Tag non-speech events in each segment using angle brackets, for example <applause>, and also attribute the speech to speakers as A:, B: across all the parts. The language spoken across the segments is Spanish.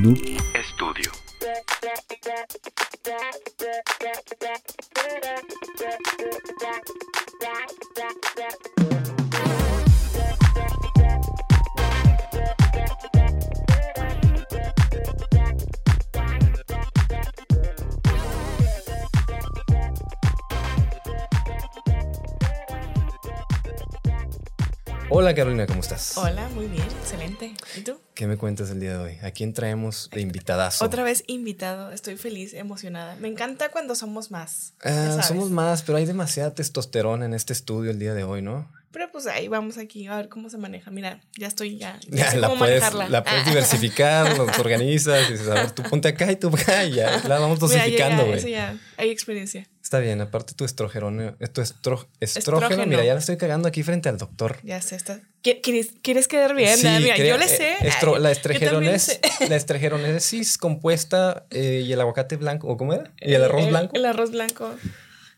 A: Noob Studio.
B: Hola Carolina, ¿cómo estás?
C: Hola, muy bien, excelente. ¿Y tú?
B: ¿Qué me cuentas el día de hoy? ¿A quién traemos de invitadazo?
C: Otra vez invitado, estoy feliz, emocionada. Me encanta cuando somos más.
B: Ah, somos más, pero hay demasiada testosterona en este estudio el día de hoy, ¿no?
C: Pero pues ahí vamos aquí a ver cómo se maneja. Mira, ya estoy ya.
B: Ya, la,
C: cómo
B: puedes,
C: manejarla.
B: la puedes
C: Ah.
B: diversificar, <laughs> lo organizas, y dices, a ver, tú ponte acá y tú <laughs> acá, y ya la vamos dosificando, güey.
C: hay experiencia.
B: Está bien, aparte tu estrógeno, tu estro- estrógeno,
C: Estrógeno.
B: mira, ya la estoy cagando aquí frente al doctor.
C: Ya sé, está. ¿Qui- ¿Quieres, quieres quedar bien?
B: Sí,
C: Ah, Mira,
B: crea-
C: yo le
B: eh,
C: sé.
B: estro-
C: Ay,
B: la, estregerones, la estregeronesis compuesta eh, y el aguacate blanco, ¿o cómo era? ¿Y el arroz blanco?
C: El arroz blanco.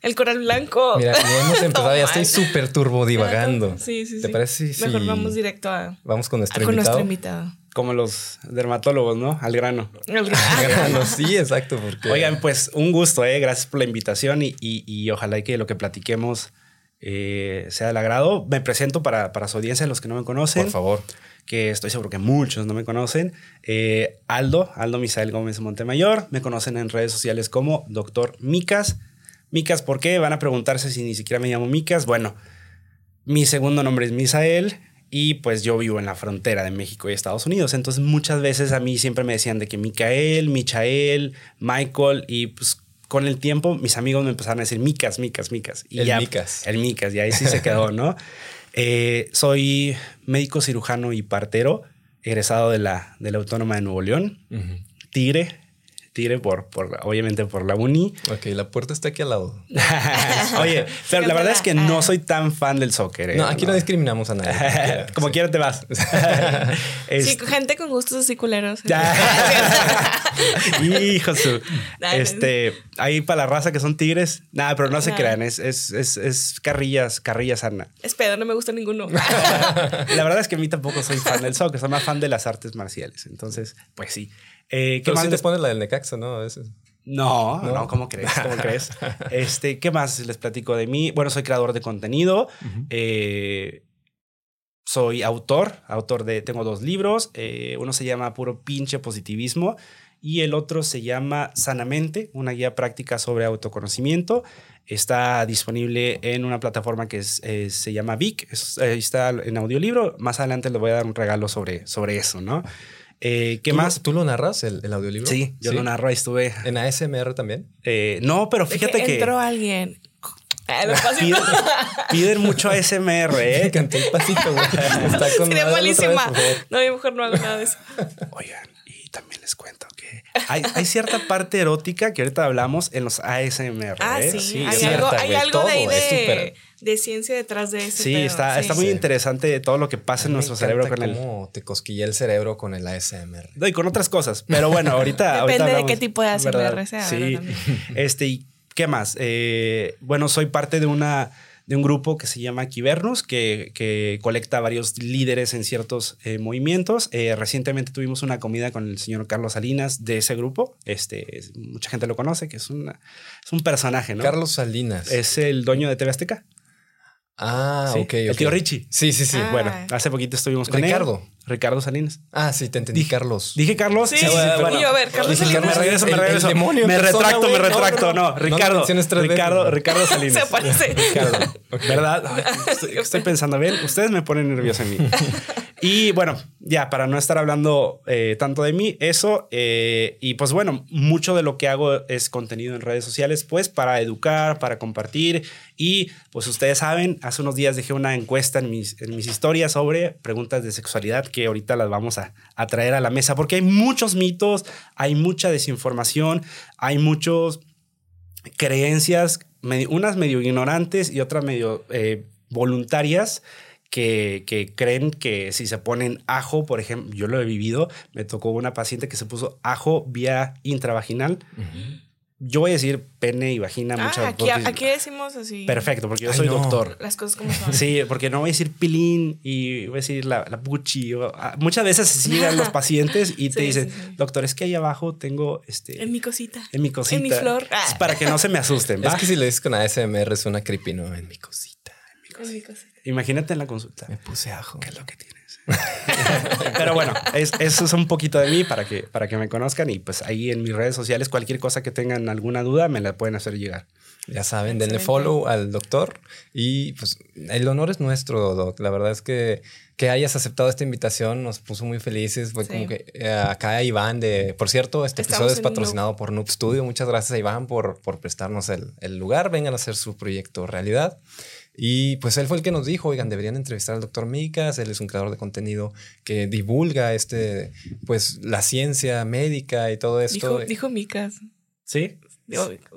C: El coral blanco.
B: Mira, ya hemos <laughs> empezado, ya estoy súper turbo divagando.
C: Sí, sí, sí.
B: ¿Te parece
C: Mejor vamos directo a,
B: vamos con
C: a
B: nuestro
C: con
B: invitado?
C: nuestro invitado.
D: Como los dermatólogos, ¿no? Al grano.
B: Ah, <laughs> no, sí, exacto, porque
D: Oigan, pues un gusto, ¿eh? Gracias por la invitación y, y- y ojalá y que lo que platiquemos eh, sea del agrado. Me presento para, para su audiencia, los que no me conocen,
B: por favor.
D: que estoy seguro que muchos no me conocen. Eh, Aldo, Aldo Misael Gómez Montemayor. Me conocen en redes sociales como Doctor Micas. Micas, ¿por qué? Van a preguntarse si ni siquiera me llamo Micas. Bueno, mi segundo nombre es Misael y pues yo vivo en la frontera de México y Estados Unidos. Entonces muchas veces a mí siempre me decían de que Micael, Michael, Michael y pues con el tiempo mis amigos me empezaron a decir Micas, Micas, Micas. Y
B: El
D: ya,
B: Micas.
D: El Micas, y ahí sí se quedó, ¿no? <laughs> Eh, soy médico cirujano y partero, egresado de la, de la Autónoma de Nuevo León. Tigre, Tigre por, por, obviamente por la uni.
B: Ok, la puerta está aquí al lado. <laughs>
D: Oye, pero la verdad es que no soy tan fan del soccer. ¿eh?
B: No, aquí no, discriminamos a nadie.
D: Como
B: Sí. <laughs>
D: quiera te vas. <laughs>
C: Sí,
D: Este-
C: gente con gustos así culeros.
D: Ya. Hijo su. Este, ahí para la raza que son tigres. Nada, pero no se crean. Es, es, es, es carrillas, carrillas sana.
C: Es pedo, no me gusta ninguno.
D: La verdad es que a mí tampoco soy fan del soccer. Soy más fan de las artes marciales. Entonces, pues sí. Eh, ¿Qué
B: Pero
D: más
B: sí
D: les-
B: te pones la del Necaxa, ¿no? A veces.
D: No,
B: ¿No?
D: no, ¿cómo crees? ¿Cómo <laughs> crees? Este, ¿qué más les platico de mí? Bueno, soy creador de contenido. Eh, soy autor, autor de, tengo dos libros. eh, uno se llama Puro Pinche Positivismo y el otro se llama Sanamente, una guía práctica sobre autoconocimiento. Está disponible en una plataforma que es, eh, se llama Vic, es- está en audiolibro. Más adelante les voy a dar un regalo sobre, sobre eso, ¿no? Eh, ¿Qué
B: ¿Tú-
D: más?
B: ¿Tú lo narras, el, el audiolibro?
D: Sí, yo lo narro, ahí estuve.
B: ¿En ASMR también?
D: Eh, no, pero fíjate que,
C: entró alguien. Ah,
D: piden, piden mucho ASMR, <laughs> ¿eh?
B: Canté el pasito, güey. Está con
C: Sería
B: vez,
C: malísima. No, yo mejor no hago nada de eso. <laughs>
D: Oigan, y también les cuento que hay, hay cierta parte erótica que ahorita hablamos en los ASMR.
C: Ah,
D: ¿eh?
C: sí.
B: es
C: hay
B: cierta,
C: algo, hay algo de ahí
B: todo es
C: de,
B: súper-
C: de ciencia detrás de ese
D: Sí, está,
C: sí.
D: está muy
B: Sí.
D: interesante todo lo que pasa en nuestro cerebro con el.
B: cómo te cosquilla el cerebro con el ASMR.
D: No, y con otras cosas. Pero bueno, ahorita. ahorita
C: Depende de qué tipo de ASMR
D: ¿verdad?
C: sea,
D: Sí. <laughs> Este, ¿y qué más? Eh, bueno, soy parte de una de un grupo que se llama Kibernus, que, que colecta varios líderes en ciertos eh, movimientos. Eh, recientemente tuvimos una comida con el señor Carlos Salinas de ese grupo. Este, es- mucha gente lo conoce, que es, una, es un personaje, ¿no?
B: Carlos Salinas.
D: Es el dueño de TV Azteca.
B: Ah,
D: Sí,
B: ok.
D: el tío Richie.
B: Sí, sí, sí.
C: Ah.
D: Bueno, hace poquito estuvimos con
B: Ricardo.
D: él. Ricardo Salinas.
B: Ah, sí, te entendí,
D: Dije-
B: Carlos.
D: Dije Carlos.
C: Sí, sí, sí,
D: bueno.
C: Y yo, a ver, Carlos
D: Dije,
C: Salinas.
D: Me regreso, me
B: El- el
D: regreso.
B: demonio
D: me
B: persona,
D: retracto, me
B: No,
D: retracto.
B: no,
D: No,
B: no. No lo
D: Ricardo. Ricardo, <laughs>
B: ¿no?
D: Ricardo Salinas.
C: Se parece.
D: Ricardo. ¿Verdad? Ay, <laughs> Estoy, estoy pensando, bien, ustedes me ponen nervioso en mí. <laughs> Y bueno, ya para no estar hablando eh, tanto de mí, eso. eh, y pues bueno, mucho de lo que hago es contenido en redes sociales, pues para educar, para compartir. Y pues ustedes saben, hace unos días dejé una encuesta en mis, en mis historias sobre preguntas de sexualidad que ahorita las vamos a, traer a la mesa, porque hay muchos mitos, hay mucha desinformación, hay muchos creencias, unas medio ignorantes y otras medio eh, voluntarias. Que, que creen que si se ponen ajo, por ejemplo, yo lo he vivido, me tocó una paciente que se puso ajo vía intravaginal. Yo voy a decir pene y vagina
C: Ah,
D: muchas
C: aquí,
D: porque-
C: aquí decimos así.
D: Perfecto, porque yo
B: Ay,
D: soy
B: no.
D: doctor.
C: Las cosas como son.
D: Sí, porque no voy a decir pilín y voy a decir la, la puchi. o- ah, muchas veces se llegan los <laughs> pacientes y te dicen,
C: sí, sí.
D: doctor, es que ahí abajo tengo este.
C: En mi cosita.
D: en mi cosita.
C: En mi flor.
D: Es para que no se me asusten.
B: Es que si lo dices con ASMR suena creepy, ¿no? En mi cosita.
C: En mi cosita.
D: Imagínate en la consulta.
B: Me puse ajo.
D: ¿Qué es lo que tienes? <laughs> Pero bueno, es- eso es un poquito de mí para que, para que me conozcan y pues ahí en mis redes sociales cualquier cosa que tengan alguna duda me la pueden hacer llegar.
B: Ya saben, denle follow al doctor y pues el honor es nuestro, doc. La verdad es que que hayas aceptado esta invitación nos puso muy felices. Fue
C: Sí.
B: como que eh, acá Iván de, por cierto, este
C: Estamos
B: episodio es patrocinado por Noob Studio. Muchas gracias a Iván por, por prestarnos el, el lugar. Vengan a hacer su proyecto realidad. Y pues él fue el que nos dijo, oigan, deberían entrevistar al doctor Micas, él es un creador de contenido que divulga este, pues la ciencia médica y todo esto.
C: Dijo, dijo Micas.
D: ¿Sí?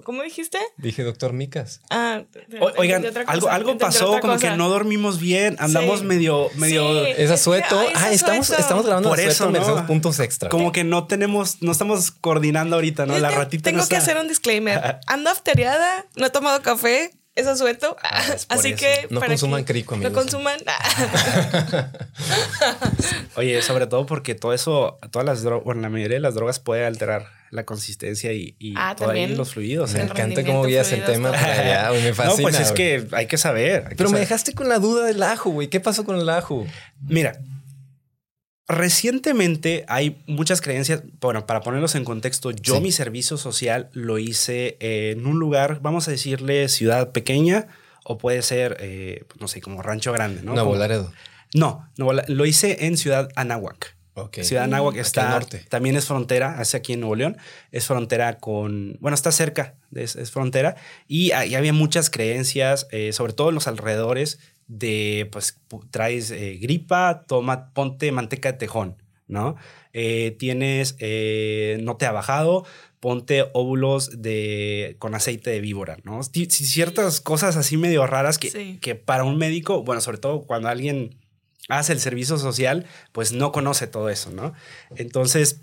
C: ¿Cómo dijiste?
B: Dije doctor Micas.
C: Ah,
D: O- oigan, algo, algo pasó, como
C: cosa.
D: que no dormimos bien, andamos
C: Sí.
D: medio, medio,
C: Sí.
B: Es asueto.
C: ay, es
B: Ah, estamos,
C: asueto.
B: estamos grabando
D: Por eso, ¿no?
B: puntos extra.
D: como que no tenemos, no estamos coordinando ahorita, ¿no?
C: Yo
D: La
C: te-
D: ratita
C: Tengo
D: no
C: que
D: está.
C: hacer un disclaimer. <laughs> Ando afteriada, no he tomado café, es asueto.
B: Ah, es por
C: Así
B: eso.
C: que.
B: No
C: para
B: consuman
C: que
B: crico,
C: No
B: amigos.
C: consuman. <laughs>
D: Oye, sobre todo porque todo eso, todas las drogas, bueno, la mayoría de las drogas puede alterar la consistencia y, y
C: Ah,
D: todo ahí
C: también.
D: los fluidos.
B: Me
D: ¿eh?
C: El
B: encanta cómo guías el tema para allá, <laughs> me fascina.
D: no, pues es
B: güey.
D: que hay que saber. hay que
B: Pero me
D: saber.
B: dejaste con la duda del ajo, güey. ¿Qué pasó con el ajo?
D: Mira, recientemente hay muchas creencias. Bueno, para ponerlos en contexto, yo
B: Sí.
D: mi servicio social lo hice en un lugar, vamos a decirle ciudad pequeña o puede ser, eh, no sé, como rancho grande, ¿no?
B: Nuevo Laredo.
D: No, La- lo hice en Ciudad Anáhuac.
B: Ok.
D: Ciudad Anáhuac
B: Aquí al
D: está,
B: norte.
D: también es frontera, hace aquí en Nuevo León, es frontera con, bueno, está cerca, es, es frontera, y ahí había muchas creencias, eh, sobre todo en los alrededores, de, pues, pu- traes eh, gripa, toma, ponte manteca de tejón, ¿no? Eh, tienes, eh, no te ha bajado, ponte óvulos de, con aceite de víbora, ¿no? Ci- ci- Ciertas cosas así medio raras que,
C: Sí.
D: que para un médico, bueno, sobre todo cuando alguien hace el servicio social, pues no conoce todo eso, ¿no? Entonces,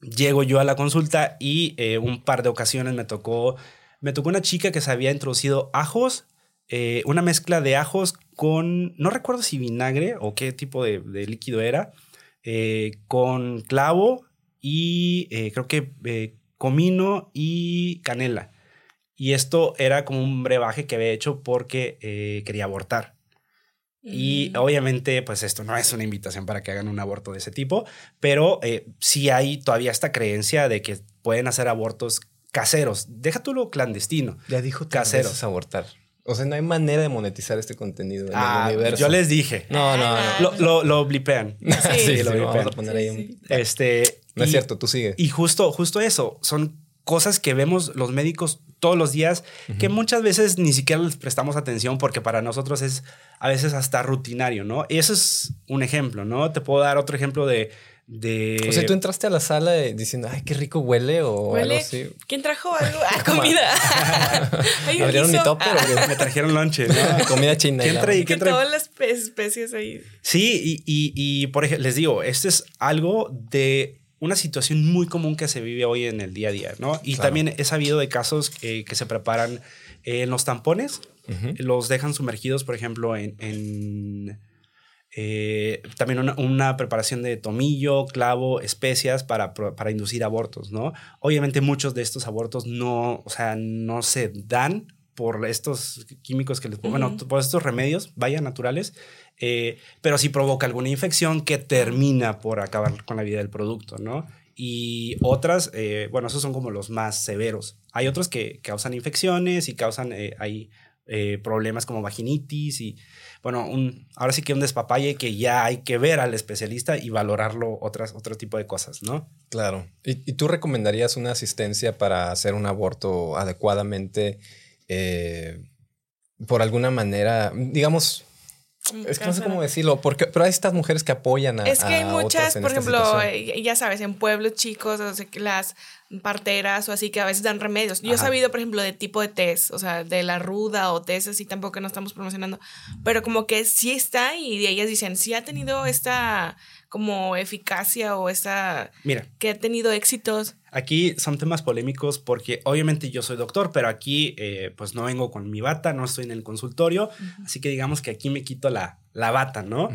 D: llego yo a la consulta y eh, un par de ocasiones me tocó, me tocó una chica que se había introducido ajos, eh, una mezcla de ajos con, no recuerdo si vinagre o qué tipo de, de líquido era, eh, con clavo y eh, creo que eh, comino y canela. Y esto era como un brebaje que había hecho porque eh, quería abortar. Y
C: Mm.
D: obviamente, pues esto no es una invitación para que hagan un aborto de ese tipo, pero eh, sí hay todavía esta creencia de que pueden hacer abortos caseros. Deja tú lo clandestino.
B: Ya dijo
D: Casero.
B: caseros abortar. O sea, no hay manera de monetizar este contenido en
D: Ah,
B: el universo.
D: yo les dije.
B: No, no,
C: Ah,
B: no.
D: Lo, lo, lo blipean. <laughs>
B: Sí,
C: Sí,
B: sí,
D: lo
B: lo vamos
D: blipean.
B: a poner
C: Sí,
B: ahí un...
C: sí.
D: Este,
B: No es
D: y-
B: cierto, tú sigue.
D: Y justo, justo eso, son cosas que vemos los médicos todos los días que muchas veces ni siquiera les prestamos atención porque para nosotros es a veces hasta rutinario, ¿no? Y eso es un ejemplo, ¿no? Te puedo dar otro ejemplo de... de
B: o sea, tú entraste a la sala diciendo, ay, qué rico huele o
C: Huele.
B: algo así.
C: ¿Quién trajo <laughs> algo? Ah, comida. <laughs>
B: Abrieron mi topper,
C: Ah,
D: me trajeron lonche, ¿no? <laughs>
B: Comida china.
D: ¿Quién trae?
C: Que
D: ¿Quién trae?
C: todas las espe- especies ahí.
D: Sí, y, y- y, por ejemplo, les digo, este es algo de una situación muy común que se vive hoy en el día a día, ¿no? Y
B: Claro.
D: también he sabido de casos eh, que se preparan eh, en los tampones,
B: Ujú.
D: los dejan sumergidos, por ejemplo, en... en, eh, también una, una preparación de tomillo, clavo, especias para, para inducir abortos, ¿no? Obviamente muchos de estos abortos no, o sea, no se dan por estos químicos que les pongo, bueno, por estos remedios, vaya, naturales, eh, pero sí provoca alguna infección que termina por acabar con la vida del producto, ¿no? Y otras, eh, bueno, esos son como los más severos. Hay otros que causan infecciones y causan eh, eh, problemas como vaginitis y, bueno, un, ahora sí que un despapalle que ya hay que ver al especialista y valorarlo otras, otro tipo de cosas, ¿no?
B: Claro. ¿Y, tú recomendarías una asistencia para hacer un aborto adecuadamente eh, por alguna manera? Digamos, es que no sé cómo decirlo, porque, pero hay estas mujeres que apoyan a.
C: Es que hay muchas,
B: en
C: por ejemplo,
B: situación.
C: eh, ya sabes, en pueblos chicos, o sea, que las parteras o así que a veces dan remedios. Yo he sabido, por ejemplo, de tipo de test, o sea, de la ruda o test así tampoco no estamos promocionando, pero como que sí está y ellas dicen, sí ha tenido esta como eficacia o esa
D: Mira,
C: que ha tenido éxitos.
D: aquí son temas polémicos porque obviamente yo soy doctor, pero aquí eh, pues no vengo con mi bata, no estoy en el consultorio, así que digamos que aquí me quito la, la bata, ¿no?
B: Ujú.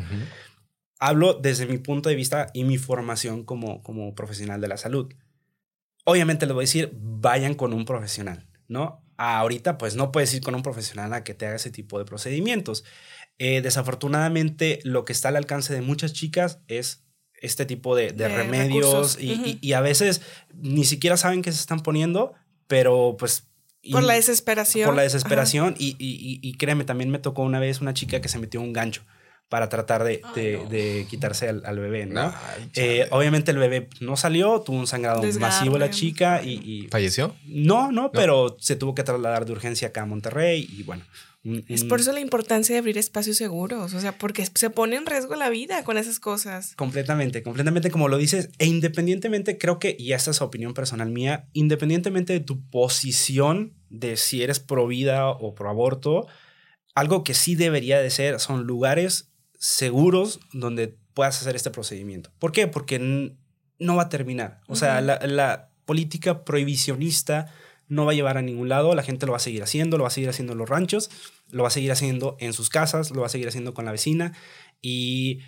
D: Hablo desde mi punto de vista y mi formación como, como profesional de la salud. Obviamente les voy a decir, vayan con un profesional, ¿no? Ahorita pues no puedes ir con un profesional a que te haga ese tipo de procedimientos. Eh, desafortunadamente lo que está al alcance de muchas chicas es este tipo de, de
C: De
D: remedios y,
C: Ujú.
D: y- y a veces ni siquiera saben qué se están poniendo, pero pues...
C: Por
D: y-
C: la desesperación.
D: por la desesperación y, y- y- y créeme, también me tocó una vez una chica que se metió un gancho para tratar de, de- de quitarse al, al bebé, ¿no?
B: Ay,
D: Eh, obviamente el bebé no salió, tuvo un sangrado masivo la chica y, y-
B: ¿Falleció?
D: no, no, pero se tuvo que trasladar de urgencia acá a Monterrey y bueno. Un-
C: Es
D: un-
C: por eso la importancia de abrir espacios seguros, o sea, porque se pone en riesgo la vida con esas cosas.
D: Completamente, completamente como lo dices, e independientemente, creo que, y esta es opinión personal mía, independientemente de tu posición de si eres pro vida o pro aborto, algo que sí debería de ser son lugares seguros donde puedas hacer este procedimiento. ¿Por qué? Porque no va a terminar. O sea, la política prohibicionista no va a llevar a ningún lado, la gente lo va a seguir haciendo, lo va a seguir haciendo en los ranchos, lo va a seguir haciendo en sus casas, lo va a seguir haciendo con la vecina y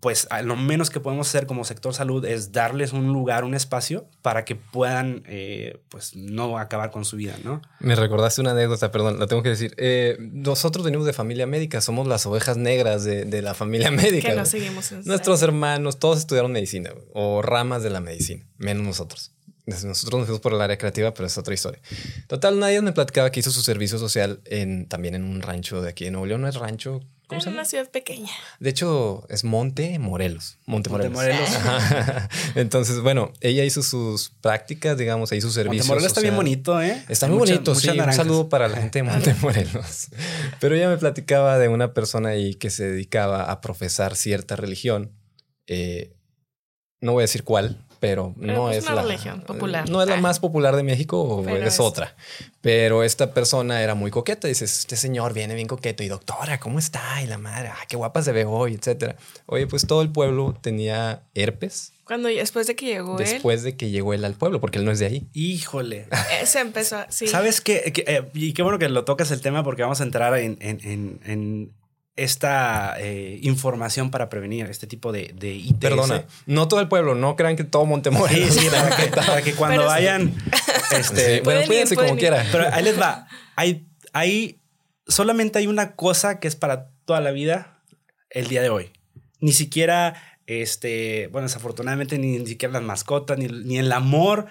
D: pues a lo menos que podemos hacer como sector salud es darles un lugar, un espacio para que puedan eh, pues no acabar con su vida, ¿no?
B: Me recordaste una anécdota, perdón, la tengo que decir. Eh, nosotros venimos de familia médica, somos las ovejas negras de, de la familia médica.
C: Que no seguimos en
B: Nuestros hermanos, todos estudiaron medicina o ramas de la medicina, menos nosotros. Nosotros nos fuimos por el área creativa, pero es otra historia. Total, nadie me platicaba que hizo su servicio social en, también en un rancho de aquí en Nuevo León. No es rancho, ¿cómo se
C: en
B: llama?
C: una ciudad pequeña.
B: De hecho, es Monte Morelos. Monte
D: Monte
B: Morelos.
D: Morelos. <laughs>
B: Entonces, bueno, ella hizo sus prácticas, digamos, ahí su servicio.
D: Montemorelos está bien bonito, ¿eh?
B: Está
D: Hay
B: muy bonito, sí. Un saludo para la gente de Montemorelos. <laughs> Pero ella me platicaba de una persona ahí que se dedicaba a profesar cierta religión. Eh, no voy a decir cuál, pero
C: Pero,
B: no
C: pues,
B: es
C: una
B: la
C: religión popular.
B: No es la
C: Ah.
B: más popular de México,
C: Pero
B: es
C: es-
B: otra. Pero esta persona era muy coqueta. Dices, este señor viene bien coqueto y doctora, ¿cómo está? Y la madre, ah, qué guapa se ve hoy, etcétera. Oye, pues todo el pueblo tenía herpes
C: Cuando después de que llegó
B: después de que llegó él al pueblo, porque él no es de ahí.
D: Híjole.
C: él, eh, se empezó sí.
D: ¿Sabes qué? Que, eh, y qué bueno que lo tocas el tema porque vamos a entrar en, en- en- en esta eh, información para prevenir este tipo de, de ITS.
B: Perdona, no todo el pueblo, no crean que todo Montemorelos.
D: Sí, sí, para que, para que cuando
C: Pero
D: vayan.
B: Sí, <laughs>
D: Este,
B: bueno, cuídense como quiera.
D: Pero ahí les va. <laughs> Hay, hay, solamente hay una cosa que es para toda la vida el día de hoy. Ni siquiera, este, bueno, desafortunadamente ni, ni siquiera las mascotas, ni, ni el amor.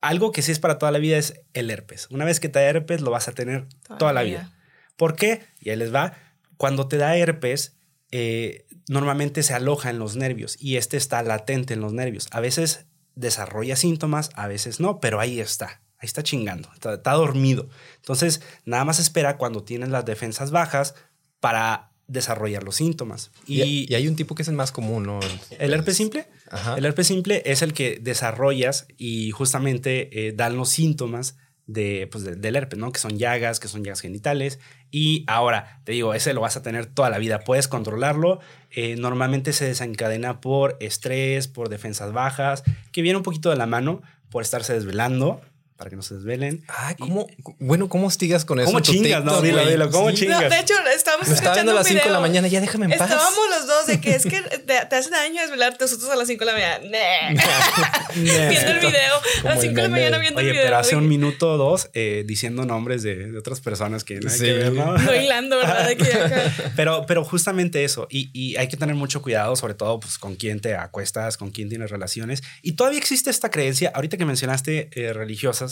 D: Algo que sí es para toda la vida es el herpes. Una vez que te da herpes, lo vas a tener toda, la vida. ¿Por qué? Y ahí les va. Cuando te da herpes, eh, normalmente se aloja en los nervios y este está latente en los nervios. A veces desarrolla síntomas, a veces no, pero ahí está. Ahí está chingando, está, está dormido. Entonces, nada más espera cuando tienes las defensas bajas para desarrollar los síntomas.
B: Y, hay un tipo que es el más común, ¿no?
D: el herpes simple,
B: Ajá.
D: el herpes simple es el que desarrollas y justamente eh, dan los síntomas de, pues, de- del herpes, ¿no? Que son llagas, que son llagas genitales. Y ahora, te digo, ese lo vas a tener toda la vida. Puedes controlarlo. Eh, normalmente se desencadena por estrés, por defensas bajas, que viene un poquito de la mano por estarse desvelando, para que no se desvelen.
B: Ay, ¿cómo? Bueno, ¿cómo hostigas con eso?
D: ¿Cómo chingas? No, dilo, dilo, ¿cómo
B: Sí.
D: chingas?
C: No, de hecho, estábamos
B: Lo estaba viendo a las
C: un
B: 5 de la mañana, ya déjame en paz.
C: Estábamos los dos de que es que te, te hace daño desvelarte nosotros a las 5 de la mañana. Nah. <laughs> <laughs> viendo el video. A las
B: el
C: 5 de la mañana viendo
D: Oye,
C: el video.
D: pero hace un minuto o dos eh, diciendo nombres de, de otras personas que no hay
B: Sí.
D: que ver, ¿no? <laughs>
C: No hilando, ¿verdad? De que acá-
D: Pero, pero justamente eso, y, y hay que tener mucho cuidado, sobre todo pues, con quién te acuestas, con quién tienes relaciones. Y todavía existe esta creencia, ahorita que mencionaste eh, religiosas,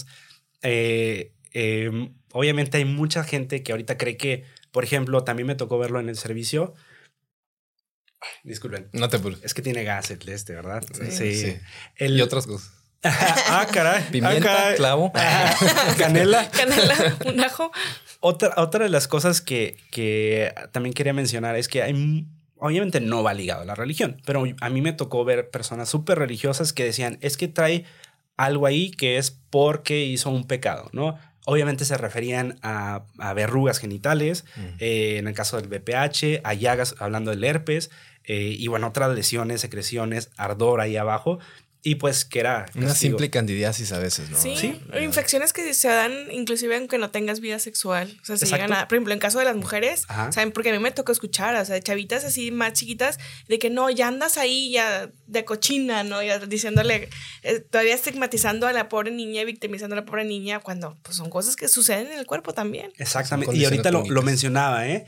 D: eh, eh, obviamente hay mucha gente que ahorita cree que, por ejemplo, también me tocó verlo en el servicio. Disculpen,
B: No te apures.
D: es que tiene gas el este, ¿verdad?
C: Sí.
B: Sí.
D: El,
B: Y otras cosas. <laughs>
D: ah, caray.
B: Pimienta,
D: ah, caray.
B: clavo.
D: Ah, <laughs> canela. <laughs>
C: Canela, un ajo.
D: Otra, otra de las cosas que, que también quería mencionar es que hay, obviamente no va ligado a la religión, pero a mí me tocó ver personas súper religiosas que decían, es que trae algo ahí que es porque hizo un pecado, ¿no? Obviamente se referían a, a verrugas genitales,
B: Mm.
D: eh, en el caso del BPH, a llagas, hablando del herpes, eh, y bueno, otras lesiones, secreciones, ardor ahí abajo. Y pues que era...
B: Una simple candidiasis a veces, ¿no?
C: Sí, infecciones que se dan inclusive aunque no tengas vida sexual. O sea, se llegan a, por ejemplo, en caso de las mujeres,
D: Ajá.
C: ¿saben? Porque a mí me tocó escuchar, o sea, de chavitas así más chiquitas, de que no, ya andas ahí ya de cochina, ¿no? Ya diciéndole, eh, todavía estigmatizando a la pobre niña y victimizando a la pobre niña cuando pues son cosas que suceden en el cuerpo también.
D: Exactamente. Y ahorita lo, lo mencionaba, ¿eh?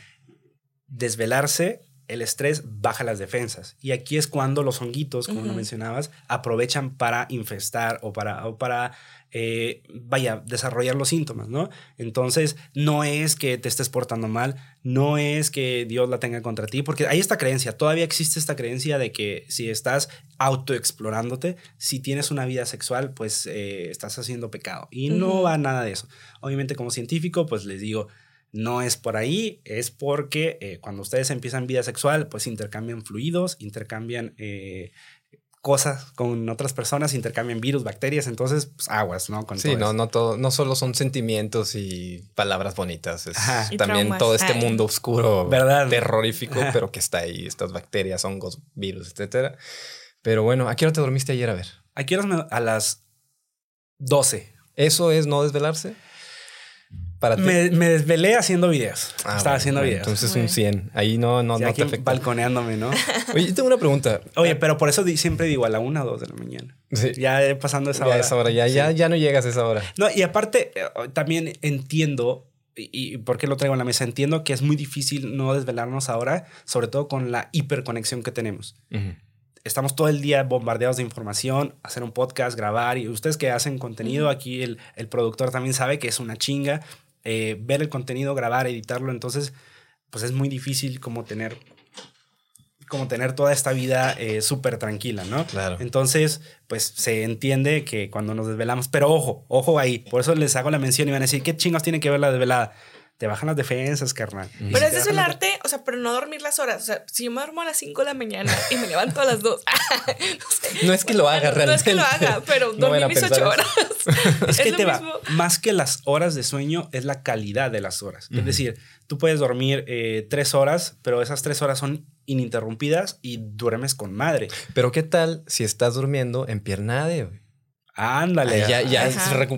D: Desvelarse, el estrés baja las defensas. Y aquí es cuando los honguitos, como lo mencionabas, aprovechan para infestar o para, o para eh, vaya, desarrollar los síntomas, ¿no? Entonces, no es que te estés portando mal, no es que Dios la tenga contra ti, porque hay esta creencia, todavía existe esta creencia de que si estás autoexplorándote, si tienes una vida sexual, pues eh, estás haciendo pecado. Y no va nada de eso. Obviamente, como científico, pues les digo, no es por ahí, es porque eh, cuando ustedes empiezan vida sexual, pues intercambian fluidos, intercambian eh, cosas con otras personas, intercambian virus, bacterias, entonces pues, aguas, ¿no? Con
B: Sí,
D: todo
B: no,
D: eso.
B: no todo, no solo son sentimientos y palabras bonitas, es también
C: traumas.
B: todo este
C: Ay.
B: mundo oscuro,
D: ¿Verdad?
B: terrorífico,
D: Ajá.
B: pero que está ahí, estas bacterias, hongos, virus, etcétera. Pero bueno, ¿a qué hora te dormiste ayer? A ver.
D: Aquí eras a las 12.
B: ¿Eso es no desvelarse? Para ti.
D: Me, me desvelé haciendo videos.
B: Ah,
D: Estaba
B: bueno,
D: haciendo
B: bueno,
D: videos.
B: Entonces
C: Bueno.
B: un 100. Ahí no, no,
D: Sí,
B: no
D: aquí
B: te afecta.
D: balconeándome, ¿no? <laughs>
B: Oye, yo tengo una pregunta.
D: Oye, pero por eso siempre digo a la una o dos de la mañana.
B: Sí.
D: Ya pasando esa
B: ya
D: hora.
B: es hora, ya, ya, ya no llegas a esa hora.
D: No, y aparte, eh, también entiendo, y, y por qué lo traigo en la mesa, entiendo que es muy difícil no desvelarnos ahora, sobre todo con la hiperconexión que tenemos.
B: Ujú.
D: Estamos todo el día bombardeados de información, hacer un podcast, grabar, y ustedes que hacen contenido, aquí el, el productor también sabe que es una chinga, eh, ver el contenido, grabar, editarlo, entonces, pues es muy difícil como tener como tener toda esta vida eh, súper tranquila, ¿no?
B: Claro.
D: Entonces, pues se entiende que cuando nos desvelamos, pero ojo, ojo ahí, por eso les hago la mención y van a decir, ¿qué chingos tiene que ver la desvelada? Te bajan las defensas, carnal.
B: Pero
C: Pero
D: Si
C: es
D: te bajan las-
C: desvelarte, o sea, pero no dormir las horas. O sea, si yo me duermo a las 5 de la mañana y me levanto a las 2. <laughs> no, sé.
B: No es que lo haga
C: Bueno, No es que lo
B: realmente.
C: haga, pero <laughs> dormí mis
B: pensar
C: 8
B: eso.
C: horas. <laughs>
D: Es que
C: lo
D: te va,
C: mismo.
D: más que las horas de sueño, es la calidad de las horas. Es decir, tú puedes dormir eh, tres horas, pero esas tres horas son ininterrumpidas y duermes con madre.
B: Pero ¿qué tal si estás durmiendo en piernade?
D: Ándale.
B: Ya, ya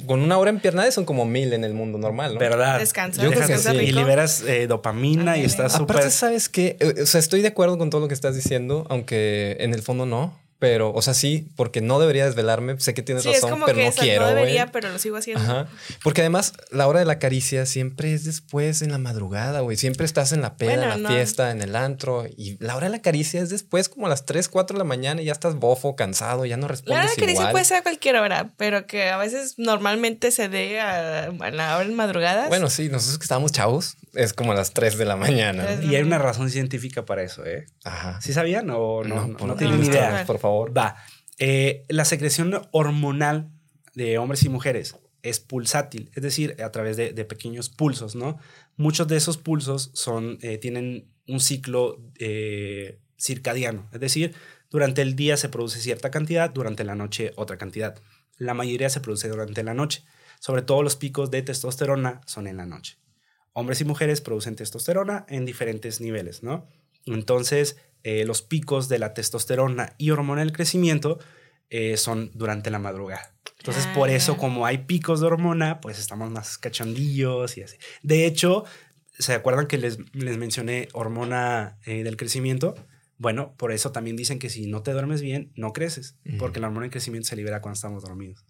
B: con una hora en piernade son como mil en el mundo normal, ¿no?
D: ¿Verdad?
C: Descansa,
B: Yo creo que sí.
D: Y liberas eh, dopamina y estás súper...
B: Aparte, ¿sabes qué? Eh, O sea, estoy de acuerdo con todo lo que estás diciendo, aunque en el fondo no. Pero, o sea, sí, porque no debería desvelarme. Sé que tienes
C: Sí, es
B: razón,
C: como
B: pero
C: que
B: no quiero.
C: no debería,
B: güey.
C: pero lo sigo haciendo.
B: Ajá. Porque además, la hora de la caricia siempre es después en la madrugada, güey. Siempre estás en la peda,
C: Bueno,
B: en la
C: no.
B: fiesta, en el antro. Y la hora de la caricia es después, como a las 3, 4 de la mañana, y ya estás bofo, cansado, ya no
C: La
B: respondes
C: verdad que
B: igual.
C: puede ser a cualquier hora, pero que a veces normalmente se dé a, a la hora en madrugadas.
B: Bueno, sí, nosotros que estábamos chavos, es como a las 3 de la mañana.
D: Y hay una razón científica para eso, ¿eh?
B: Ajá.
D: ¿Sí sabían o no? No, no
C: no,
D: tienen idea.
B: Por favor.
D: Va. Eh, la secreción hormonal de hombres y mujeres es pulsátil, es decir, a través de, de pequeños pulsos, ¿no? Muchos de esos pulsos son, eh, tienen un ciclo eh, circadiano, es decir, durante el día se produce cierta cantidad, durante la noche otra cantidad. La mayoría se produce durante la noche. Sobre todo los picos de testosterona son en la noche. Hombres y mujeres producen testosterona en diferentes niveles, ¿no? Entonces, eh, los picos de la testosterona y hormona del crecimiento eh, son durante la madrugada. Entonces,
C: Ah,
D: por eso,
C: ya.
D: como hay picos de hormona, pues estamos más cachondillos y así. De hecho, ¿se acuerdan que les, les mencioné hormona eh, del crecimiento? Bueno, por eso también dicen que si no te duermes bien, no creces, porque la hormona del crecimiento se libera cuando estamos dormidos.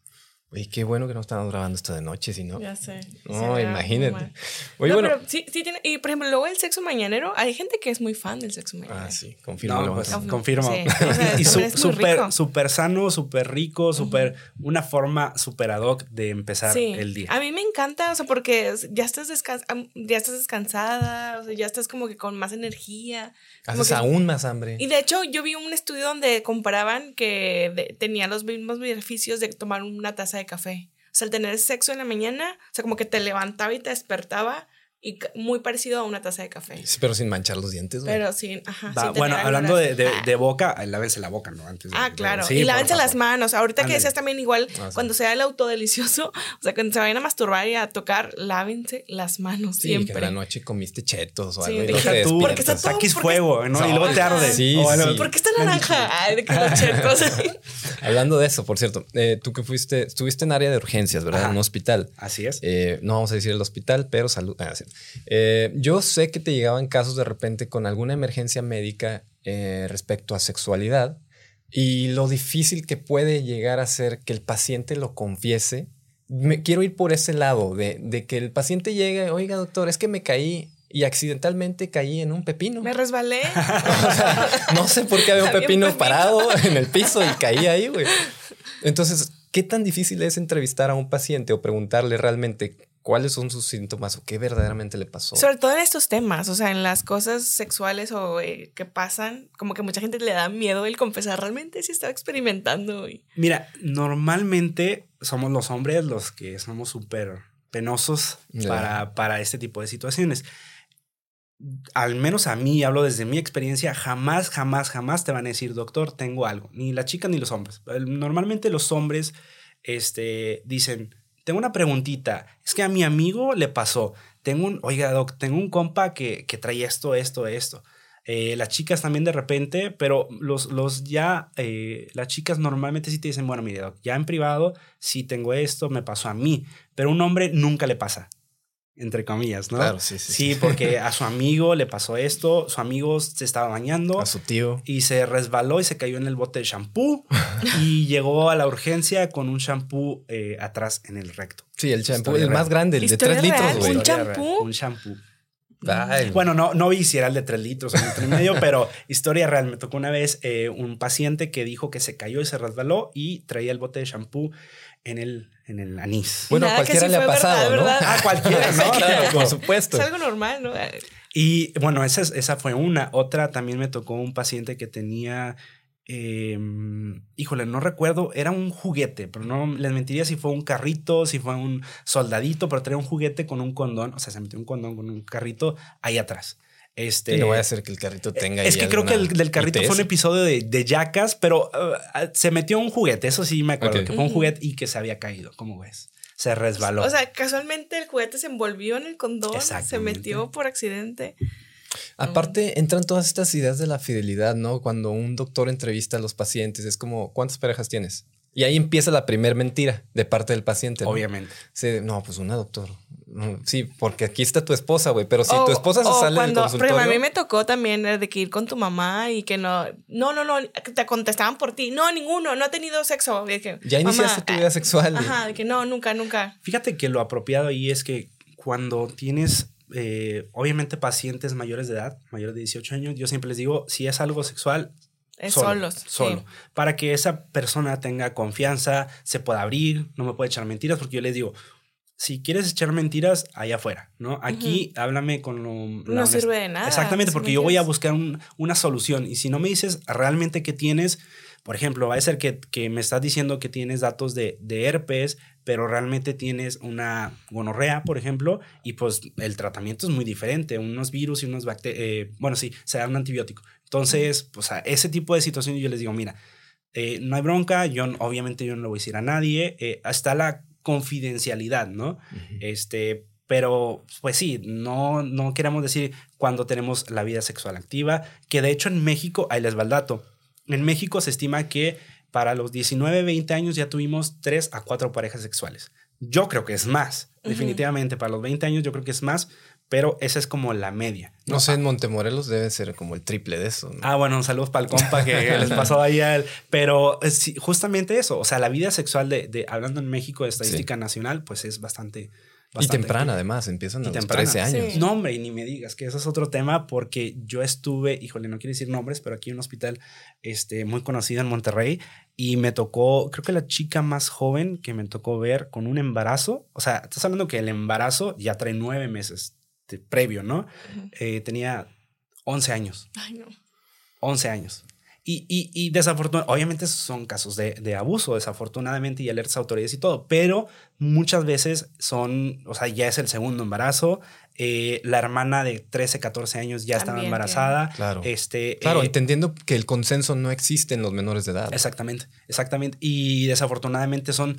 B: Oye, qué bueno que no estamos grabando esto de noche, si no.
C: Ya sé.
B: No, imagínate. <laughs> Oye,
C: no,
B: bueno.
C: pero sí, sí tiene. Y por ejemplo, luego el sexo mañanero, hay gente que es muy fan del sexo mañanero.
B: Ah, sí, confirmo.
D: No,
B: lo
D: pues confirmo.
C: Sí, o sea, <laughs>
D: y su- súper
C: rico.
D: súper sano, súper rico, súper una forma súper ad hoc de empezar
C: Sí.
D: el día.
C: A mí me encanta, o sea, porque ya estás, ya estás descansada, o sea, ya estás como que con más energía.
B: Haces
C: que-
B: aún más hambre.
C: Y de hecho, yo vi un estudio donde comparaban que de- tenía los mismos beneficios de tomar una taza de café. O sea, el tener sexo en la mañana, o sea, como que te levantaba y te despertaba y muy parecido a una taza de café.
B: Sí, pero sin manchar los dientes.
C: Pero sin, ajá.
D: bueno, hablando de, de, boca, lávense la boca, ¿no?
C: Antes ah, claro. y lávense las manos. Ahorita que decías también igual, ah, cuando sea el autodelicioso, <laughs> o sea, cuando se vayan a masturbar y a tocar, lávense las manos sí, siempre.
B: que la noche comiste chetos o algo.
D: y deja tú, porque está todo, saquis fuego, ¿no? Y luego te arde.
C: Sí, sí. ¿Por qué está naranja? Ay, de que los chetos. <laughs>
B: Hablando de eso, por cierto, eh, tú que fuiste, estuviste en área de urgencias, ¿verdad? En un hospital.
D: Así es.
B: Eh, no vamos a decir el hospital, pero salud. Ah, eh, yo sé que te llegaban casos de repente con alguna emergencia médica eh, respecto a sexualidad y lo difícil que puede llegar a ser que el paciente lo confiese. Me, quiero ir por ese lado de, que el paciente llegue, oiga doctor, es que me caí y accidentalmente caí en un pepino.
C: Me resbalé. <laughs>
B: no sé por qué había un pepino, parado en el piso y caí ahí, güey. Entonces, ¿qué tan difícil es entrevistar a un paciente o preguntarle realmente cuáles son sus síntomas o qué verdaderamente le pasó.
C: Sobre todo en estos temas, o sea, en las cosas sexuales o eh, que pasan, como que mucha gente le da miedo el confesar realmente si estaba experimentando.
D: Mira, normalmente somos los hombres los que somos súper penosos para, para este tipo de situaciones. Al menos a mí, hablo desde mi experiencia, jamás, jamás, jamás te van a decir, doctor, tengo algo. Ni la chica ni los hombres. Normalmente los hombres este, dicen, tengo una preguntita. Es que a mi amigo le pasó. Tengo un, oiga, doc, tengo un compa que, que trae esto, esto, esto. Eh, las chicas también de repente, pero los, los ya, eh, las chicas normalmente sí te dicen, bueno, mire, doc, ya en privado sí tengo esto, me pasó a mí, pero un hombre nunca le pasa entre comillas, ¿no?
B: Claro, sí,
D: sí. Sí, porque <laughs> a su amigo le pasó esto, su amigo se estaba bañando.
B: A su tío.
D: Y se resbaló y se cayó en el bote de shampoo <laughs> y llegó a la urgencia con un shampoo eh, atrás en el recto.
B: Sí, el shampoo, el más grande, el de 3 litros, güey.
C: ¿Un shampoo?
D: Un shampoo. Bueno, no, no vi si era el de 3 litros o litro y medio, <laughs> pero historia real. Me tocó una vez eh, un paciente que dijo que se cayó y se resbaló y traía el bote de shampoo en el, en el anís.
B: Bueno, a cualquiera le ha pasado, ¿no? <laughs>
D: A cualquiera, <laughs> ¿no?
B: claro, por supuesto.
C: Es algo normal, ¿no?
D: Y bueno, esa, esa fue una. Otra también me tocó un paciente que tenía, em, híjole, no recuerdo, era un juguete, pero no les mentiría si fue un carrito, si fue un soldadito, pero tenía un juguete con un condón, o sea, se metió un condón con un carrito ahí atrás. Este,
B: no voy a hacer que el carrito tenga.
D: Es que creo que el del carrito fue un episodio de, de Jackas, pero uh, se metió un juguete. Eso sí me acuerdo que fue un juguete y que se había caído. ¿Cómo ves? Se resbaló.
C: O sea, casualmente el juguete se envolvió en el condón, se metió por accidente.
B: Aparte, entran todas estas ideas de la fidelidad, ¿no? Cuando un doctor entrevista a los pacientes, es como, ¿cuántas parejas tienes? Y ahí empieza la primera mentira de parte del paciente.
D: Obviamente.
B: Sí, no, pues una doctor. Sí, porque aquí está tu esposa, güey. Pero si tu esposa se sale cuando, del consultorio...
C: a mí me tocó también de que ir con tu mamá y que no... No, no, no. Te contestaban por ti. No, ninguno. No ha tenido sexo.
B: ya iniciaste tu vida sexual.
C: Ajá, de que no, nunca, nunca.
D: Fíjate que lo apropiado ahí es que cuando tienes... Eh, obviamente pacientes mayores de edad, mayores de 18 años, yo siempre les digo, si es algo sexual,
C: es solo,
D: solo. Para que esa persona tenga confianza, se pueda abrir, no me puede echar mentiras, porque yo les digo, si quieres echar mentiras, allá afuera, ¿no? Aquí háblame con lo...
C: No sirve de nada.
D: Exactamente, porque yo voy a buscar una solución y si no me dices realmente qué tienes, por ejemplo, va a ser que, que me estás diciendo que tienes datos de, de, herpes, pero realmente tienes una gonorrea, por ejemplo, y pues el tratamiento es muy diferente, unos virus y unos bacterias, eh, bueno, sí, se da un antibiótico. Entonces, pues a ese tipo de situaciones yo les digo, mira, eh, no hay bronca, yo obviamente yo no lo voy a decir a nadie, eh, hasta la confidencialidad, ¿no? Este, pero pues sí, no, no queremos decir cuando tenemos la vida sexual activa, que de hecho en México, ahí les va el dato, en México se estima que para los 19, 20 años ya tuvimos 3 a 4 parejas sexuales. Yo creo que es más, definitivamente, para los 20 años yo creo que es más, pero esa es como la media.
B: No, sé, en Montemorelos debe ser como el triple de eso.
D: Ah, bueno, un saludo para el compa que <laughs> les pasó ahí a él. Pero eh, justamente eso, o sea, la vida sexual de, hablando en México de estadística nacional, pues es bastante...
B: y temprana, además, empiezan a los 13 años.
D: No, hombre, y ni me digas que eso es otro tema porque yo estuve, híjole, no quiero decir nombres, pero aquí en un hospital este, muy conocido en Monterrey y me tocó, creo que la chica más joven que me tocó ver con un embarazo, o sea, estás hablando que el embarazo ya trae nueve meses este, previo, ¿no? Eh, tenía 11 años.
C: Ay, no.
D: 11 años. Y, y, y desafortunadamente, obviamente son casos de, de, abuso, desafortunadamente, y alertas a autoridades y todo, pero muchas veces son, o sea, ya es el segundo embarazo, eh, la hermana de 13, 14 años ya estaba embarazada.
B: Claro.
D: Este,
B: claro, eh, entendiendo que el consenso no existe en los menores de edad.
D: Exactamente, exactamente. Y desafortunadamente son,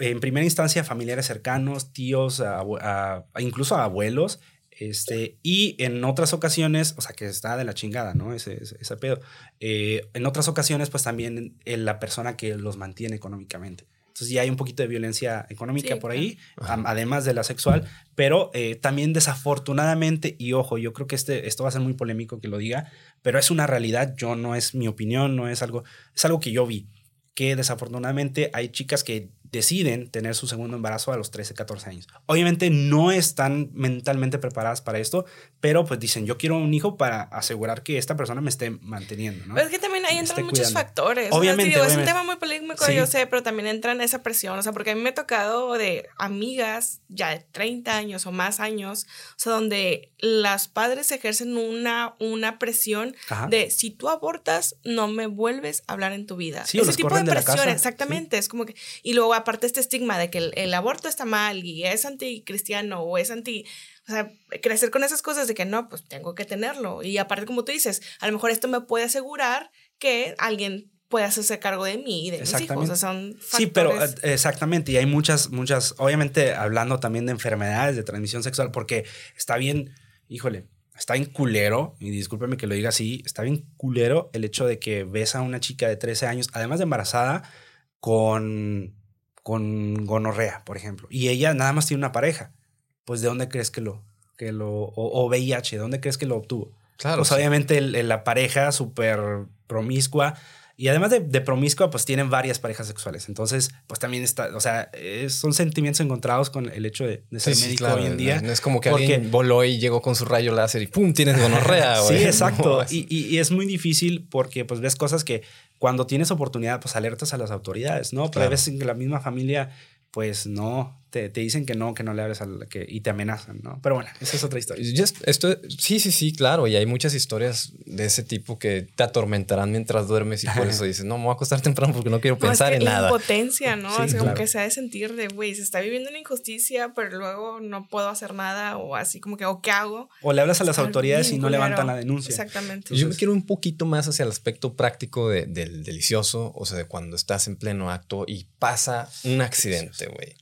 D: en primera instancia, familiares cercanos, tíos, a, a, incluso abuelos, este, y en otras ocasiones, o sea, que está de la chingada, ¿no? Ese, ese, ese pedo. Eh, en otras ocasiones, pues también la persona que los mantiene económicamente. Entonces ya hay un poquito de violencia económica sí, por ahí, claro. además de la sexual, pero eh, también desafortunadamente, y ojo, yo creo que este, esto va a ser muy polémico que lo diga, pero es una realidad, yo no es mi opinión, no es algo, es algo que yo vi, que desafortunadamente hay chicas que deciden tener su segundo embarazo a los 13, 14 años. Obviamente no están mentalmente preparadas para esto, pero pues dicen, yo quiero un hijo para asegurar que esta persona me esté manteniendo, ¿no?
C: Pero es que también ahí entran muchos cuidando. factores.
D: Obviamente,
C: o sea, digo,
D: obviamente.
C: Es un tema muy polémico, sí. yo sé, pero también entra en esa presión, o sea, porque a mí me ha tocado de amigas ya de 30 años o más años, o sea, donde las padres ejercen una, una presión Ajá. de si tú abortas, no me vuelves a hablar en tu vida.
D: Sí,
C: Ese tipo de presión,
D: de
C: exactamente, sí. es como que, y luego aparte este estigma de que el, el aborto está mal y es anticristiano o es anti o sea, crecer con esas cosas de que no, pues tengo que tenerlo. Y aparte, como tú dices, a lo mejor esto me puede asegurar que alguien pueda hacerse cargo de mí y de mis hijos. O sea, son factores.
D: Sí, pero eh, exactamente. Y hay muchas, muchas, obviamente hablando también de enfermedades de transmisión sexual, porque está bien, híjole, está bien culero, y discúlpeme que lo diga así, está bien culero el hecho de que ves a una chica de 13 años, además de embarazada, con, con gonorrea, por ejemplo. Y ella nada más tiene una pareja pues de dónde crees que lo, que lo o, o VIH, ¿de dónde crees que lo obtuvo?
B: Claro.
D: Pues sí. obviamente el, el, la pareja súper promiscua y además de, de, promiscua, pues tienen varias parejas sexuales. Entonces, pues también está, o sea, es, son sentimientos encontrados con el hecho de, de ser sí, médico sí, claro. hoy en día.
B: No es como que porque, alguien voló y llegó con su rayo láser y ¡pum! tienes gonorrea. <laughs>
D: sí, <laughs> exacto. No, y, y, y, es muy difícil porque pues ves cosas que cuando tienes oportunidad, pues alertas a las autoridades, ¿no? Pero claro. a veces en la misma familia pues no, te, te, dicen que no, que no le hables al que y te amenazan, ¿no? Pero bueno, esa es otra historia.
B: Just, esto, sí, sí, sí, claro, y hay muchas historias de ese tipo que te atormentarán mientras duermes y por eso dices, no, me voy a acostar temprano porque no quiero
C: no,
B: pensar
C: es que
B: en nada.
C: impotencia, ¿no? Sí, así claro. como que se ha de sentir de, güey, se está viviendo una injusticia, pero luego no puedo hacer nada o así como que, ¿o qué hago?
D: O le hablas a las autoridades y no levantan la denuncia.
C: Exactamente.
B: Entonces, Yo me quiero un poquito más hacia el aspecto práctico de, del delicioso, o sea, de cuando estás en pleno acto y pasa un accidente, güey.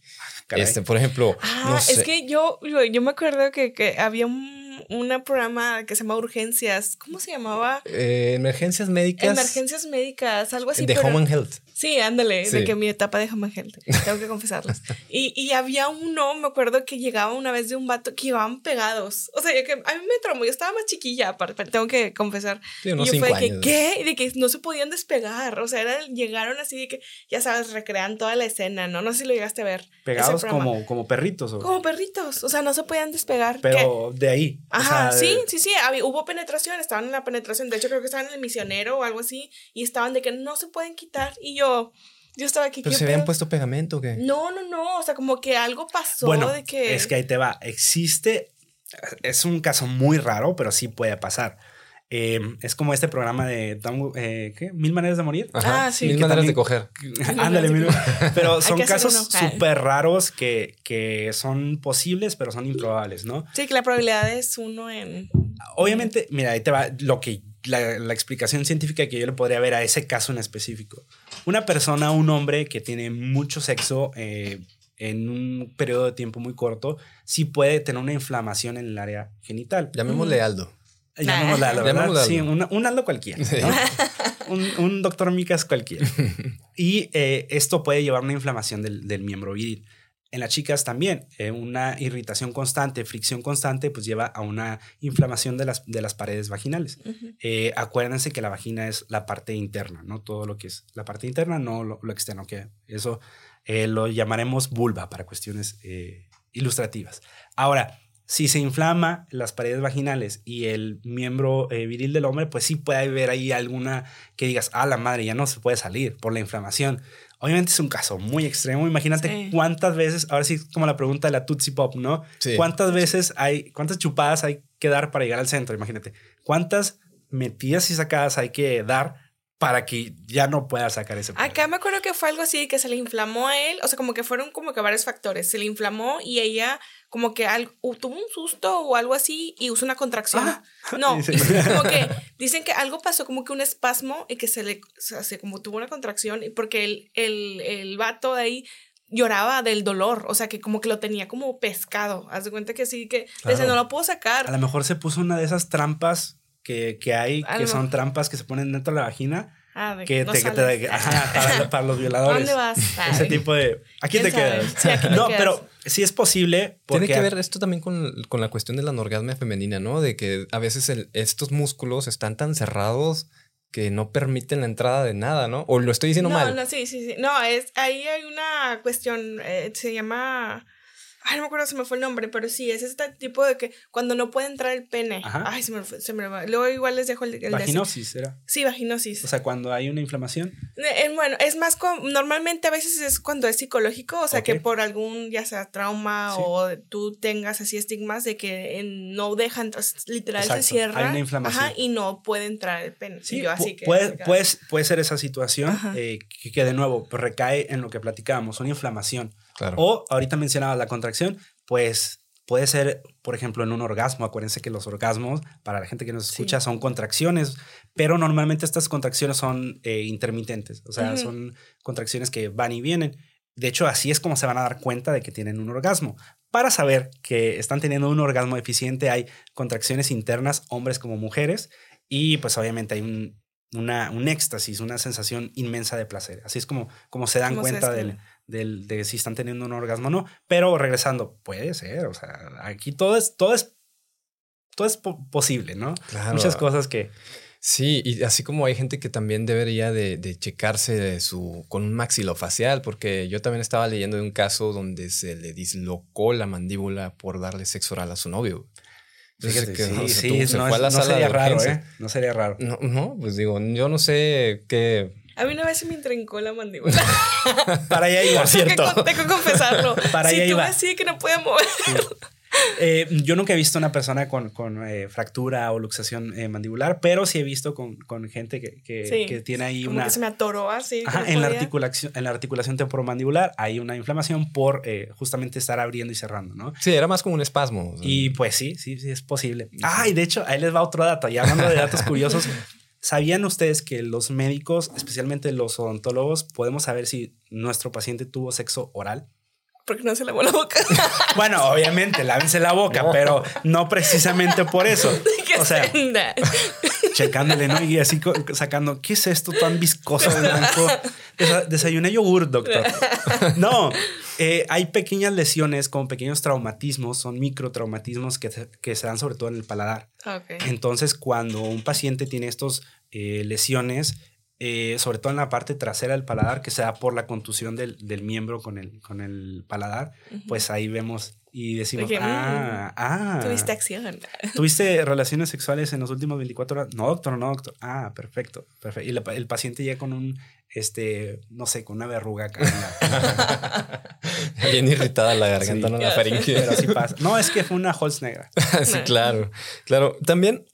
B: Este, por ejemplo.
C: Ah, no sé. es que yo, yo, yo me acuerdo que, que había un, un, programa que se llama Urgencias. ¿Cómo se llamaba?
B: Eh, emergencias médicas.
C: Emergencias médicas, algo así.
B: De
C: pero,
B: Home and Health.
C: Sí, ándale, sí. de que mi etapa de Home and Health. Tengo que confesarlas. <laughs> y, y había uno, me acuerdo que llegaba una vez de un vato que llevaban pegados. O sea, que a mí me traumó. Yo estaba más chiquilla, aparte, tengo que confesar.
B: Sí, unos
C: y yo
B: fue
C: de que, ¿qué? Y de que no se podían despegar. O sea, era, llegaron así de que, ya sabes, recrean toda la escena, ¿no? No sé si lo llegaste a ver.
D: Pegados como, como perritos. ¿o?
C: Como perritos. O sea, no se podían despegar.
D: Pero
C: ¿Qué?
D: de ahí.
C: Ajá,
D: o sea,
C: sí,
D: de...
C: sí, sí. Había, hubo penetración, estaban en la penetración. De hecho, creo que estaban en el misionero o algo así. Y estaban de que no se pueden quitar. Y yo. Yo estaba aquí.
B: ¿Pero se habían puesto pegamento o qué?
C: No, no, no. O sea, como que algo pasó
D: bueno,
C: de que.
D: Es que ahí te va. Existe. Es un caso muy raro, pero sí puede pasar. Eh, es como este programa de eh, ¿qué? Mil maneras de morir.
B: Ajá, ah, sí. Mil maneras también, de coger. <laughs>
D: Ándale, mil. <laughs> Pero son casos súper raros que, que son posibles, pero son improbables, ¿no?
C: Sí, que la probabilidad es uno en.
D: Obviamente, mira, ahí te va lo que la, la, explicación científica que yo le podría ver a ese caso en específico. Una persona, un hombre que tiene mucho sexo eh, en un periodo de tiempo muy corto, sí puede tener una inflamación en el área genital.
B: Llamémosle Aldo.
D: Llamémosle Aldo,
B: Llamémosle
D: Sí, un, un, Aldo cualquiera. ¿no? <laughs> un, un, doctor Micas cualquiera. <laughs> y eh, esto puede llevar a una inflamación del, del miembro viril. En las chicas también, eh, una irritación constante, fricción constante, pues lleva a una inflamación de las, de las paredes vaginales. Uh -huh. eh, acuérdense que la vagina es la parte interna, no todo lo que es la parte interna, no lo, lo externo, que eso eh, lo llamaremos vulva para cuestiones eh, ilustrativas. Ahora, si se inflama las paredes vaginales y el miembro eh, viril del hombre, pues sí puede haber ahí alguna que digas, ah, la madre ya no se puede salir por la inflamación. Obviamente es un caso muy extremo. Imagínate sí. cuántas veces, ahora sí, como la pregunta de la Tootsie Pop, ¿no? Sí. ¿Cuántas veces hay, cuántas chupadas hay que dar para llegar al centro? Imagínate. ¿Cuántas metidas y sacadas hay que dar para que ya no pueda sacar ese
C: Acá me acuerdo que fue algo así, que se le inflamó a él, o sea, como que fueron como que varios factores. Se le inflamó y ella como que algo, tuvo un susto o algo así y usó una contracción.
D: Ah. <laughs>
C: No, <laughs> como que dicen que algo pasó como que un espasmo y que se le, o sea, como tuvo una contracción y porque el, el, el vato de ahí lloraba del dolor, o sea, que como que lo tenía como pescado. Haz de cuenta que sí, que
D: Claro.
C: no lo puedo sacar.
D: A lo mejor se puso una de esas trampas que, que hay, que son trampas que se ponen dentro de la vagina,
C: Ah, de
D: que
C: no
D: te, que te- ajá, para, <laughs> para los
C: ¿A
D: violadores.
C: dónde vas? <laughs>
D: Ese tipo de... Aquí
C: ¿Quién
D: te
C: sabe?
D: quedas.
C: Sí, aquí te
D: no,
C: quedas.
D: pero sí es posible. Porque
B: Tiene que ver esto también con, con la cuestión de la anorgasmia femenina, ¿no? De que a veces el- estos músculos están tan cerrados que no permiten la entrada de nada, ¿no? O lo estoy diciendo
C: no,
B: mal.
C: No, sí, sí, sí. No, es, ahí hay una cuestión, eh, se llama... Ay, no me acuerdo si me fue el nombre, pero sí, es este tipo de que cuando no puede entrar el pene.
D: Ajá.
C: Ay, se me, fue- se me va. Luego igual les dejo el, el de.
D: Vaginosis, ¿era?
C: Sí, vaginosis.
D: O sea, cuando hay una inflamación.
C: Eh, eh, bueno, es más, com- normalmente a veces es cuando es psicológico, o sea, que por algún, ya sea trauma
D: Sí.
C: o tú tengas así estigmas de que eh, no dejan, literal
D: Exacto,
C: se cierra.
D: hay una inflamación.
C: Ajá, y no puede entrar el pene.
D: Sí,
C: yo así que.
D: puede,
C: acá.
D: puede, puede ser esa situación eh, que, que de nuevo recae en lo que platicábamos, una inflamación.
B: Claro.
D: O ahorita mencionaba la contracción, pues puede ser, por ejemplo, en un orgasmo. Acuérdense que los orgasmos, para la gente que nos
C: Sí.
D: escucha, son contracciones, pero normalmente estas contracciones son eh, intermitentes, o sea, son contracciones que van y vienen. De hecho, así es como se van a dar cuenta de que tienen un orgasmo. Para saber que están teniendo un orgasmo eficiente, hay contracciones internas, hombres como mujeres, y pues obviamente hay un, una, un éxtasis, una sensación inmensa de placer. Así es como, como se dan
C: ¿Cómo se
D: cuenta del, del- de si están teniendo un orgasmo o no. Pero regresando, puede ser, o sea, aquí todo es, todo es, todo es po- posible, ¿no?
B: Claro.
D: Muchas cosas que...
B: Sí, y así como hay gente que también debería de, de checarse de su, con un maxilofacial, porque yo también estaba leyendo de un caso donde se le dislocó la mandíbula por darle sexo oral a su novio. Que,
D: sí,
B: o sea,
D: sí,
B: tuvo- se
D: no,
B: fue a
D: es-
B: la
D: no
B: sala
D: sería
B: de
D: raro. ¿eh? No sería raro.
B: No, no, pues digo, yo no sé qué.
C: A mí una vez se me intrincó la mandíbula. <laughs>
D: Para allá iba. <laughs>
C: Tengo que con- Tengo que confesarlo. <laughs>
D: Para allá
C: tuve
D: iba.
C: así que no podía mover.
D: Eh, yo nunca he visto una persona con, con eh, fractura o luxación eh, mandibular, pero sí he visto con, con gente que, que,
C: Sí.
D: que tiene ahí
C: Como
D: una...
C: que se me atoró así. que
D: Ajá,
C: no
D: en, la articulación, en la articulación temporomandibular hay una inflamación por eh, justamente estar abriendo y cerrando, ¿no?
B: Sí, era más como un espasmo. o sea,
D: Y pues sí, sí, sí es posible. Ah, y de hecho, ahí les va otro dato. Y hablando de datos curiosos, ¿sabían ustedes que los médicos, especialmente los odontólogos, podemos saber si nuestro paciente tuvo sexo oral?
C: Porque no se lavó la boca. <laughs>
D: Bueno, obviamente, lávense la boca,
B: No.
D: pero no precisamente por eso. <laughs> O sea. Checándole, ¿no? Y así sacando, ¿qué es esto tan viscoso blanco? Desa- desayuné yogur, doctor. <laughs> No, eh, hay pequeñas lesiones con pequeños traumatismos, son microtraumatismos que, se- que se dan sobre todo en el paladar. Entonces, cuando un paciente tiene estos eh, lesiones, eh, sobre todo en la parte trasera del paladar, que se da por la contusión del, del miembro con el, con el paladar, pues ahí vemos y decimos,
C: Oye, mm,
D: ah, ah.
C: Tuviste acción. <laughs>
D: ¿Tuviste relaciones sexuales en los últimos 24 horas? No, doctor, no, doctor. Ah, perfecto, perfecto. Y la- el paciente llega con un, este, no sé, con una verruga acá. <laughs>
B: Bien irritada la garganta,
D: Sí.
B: no la
D: Pero
B: faringe.
D: así pasa. No, es que fue una Holz negra. <laughs>
B: sí, claro. Claro. También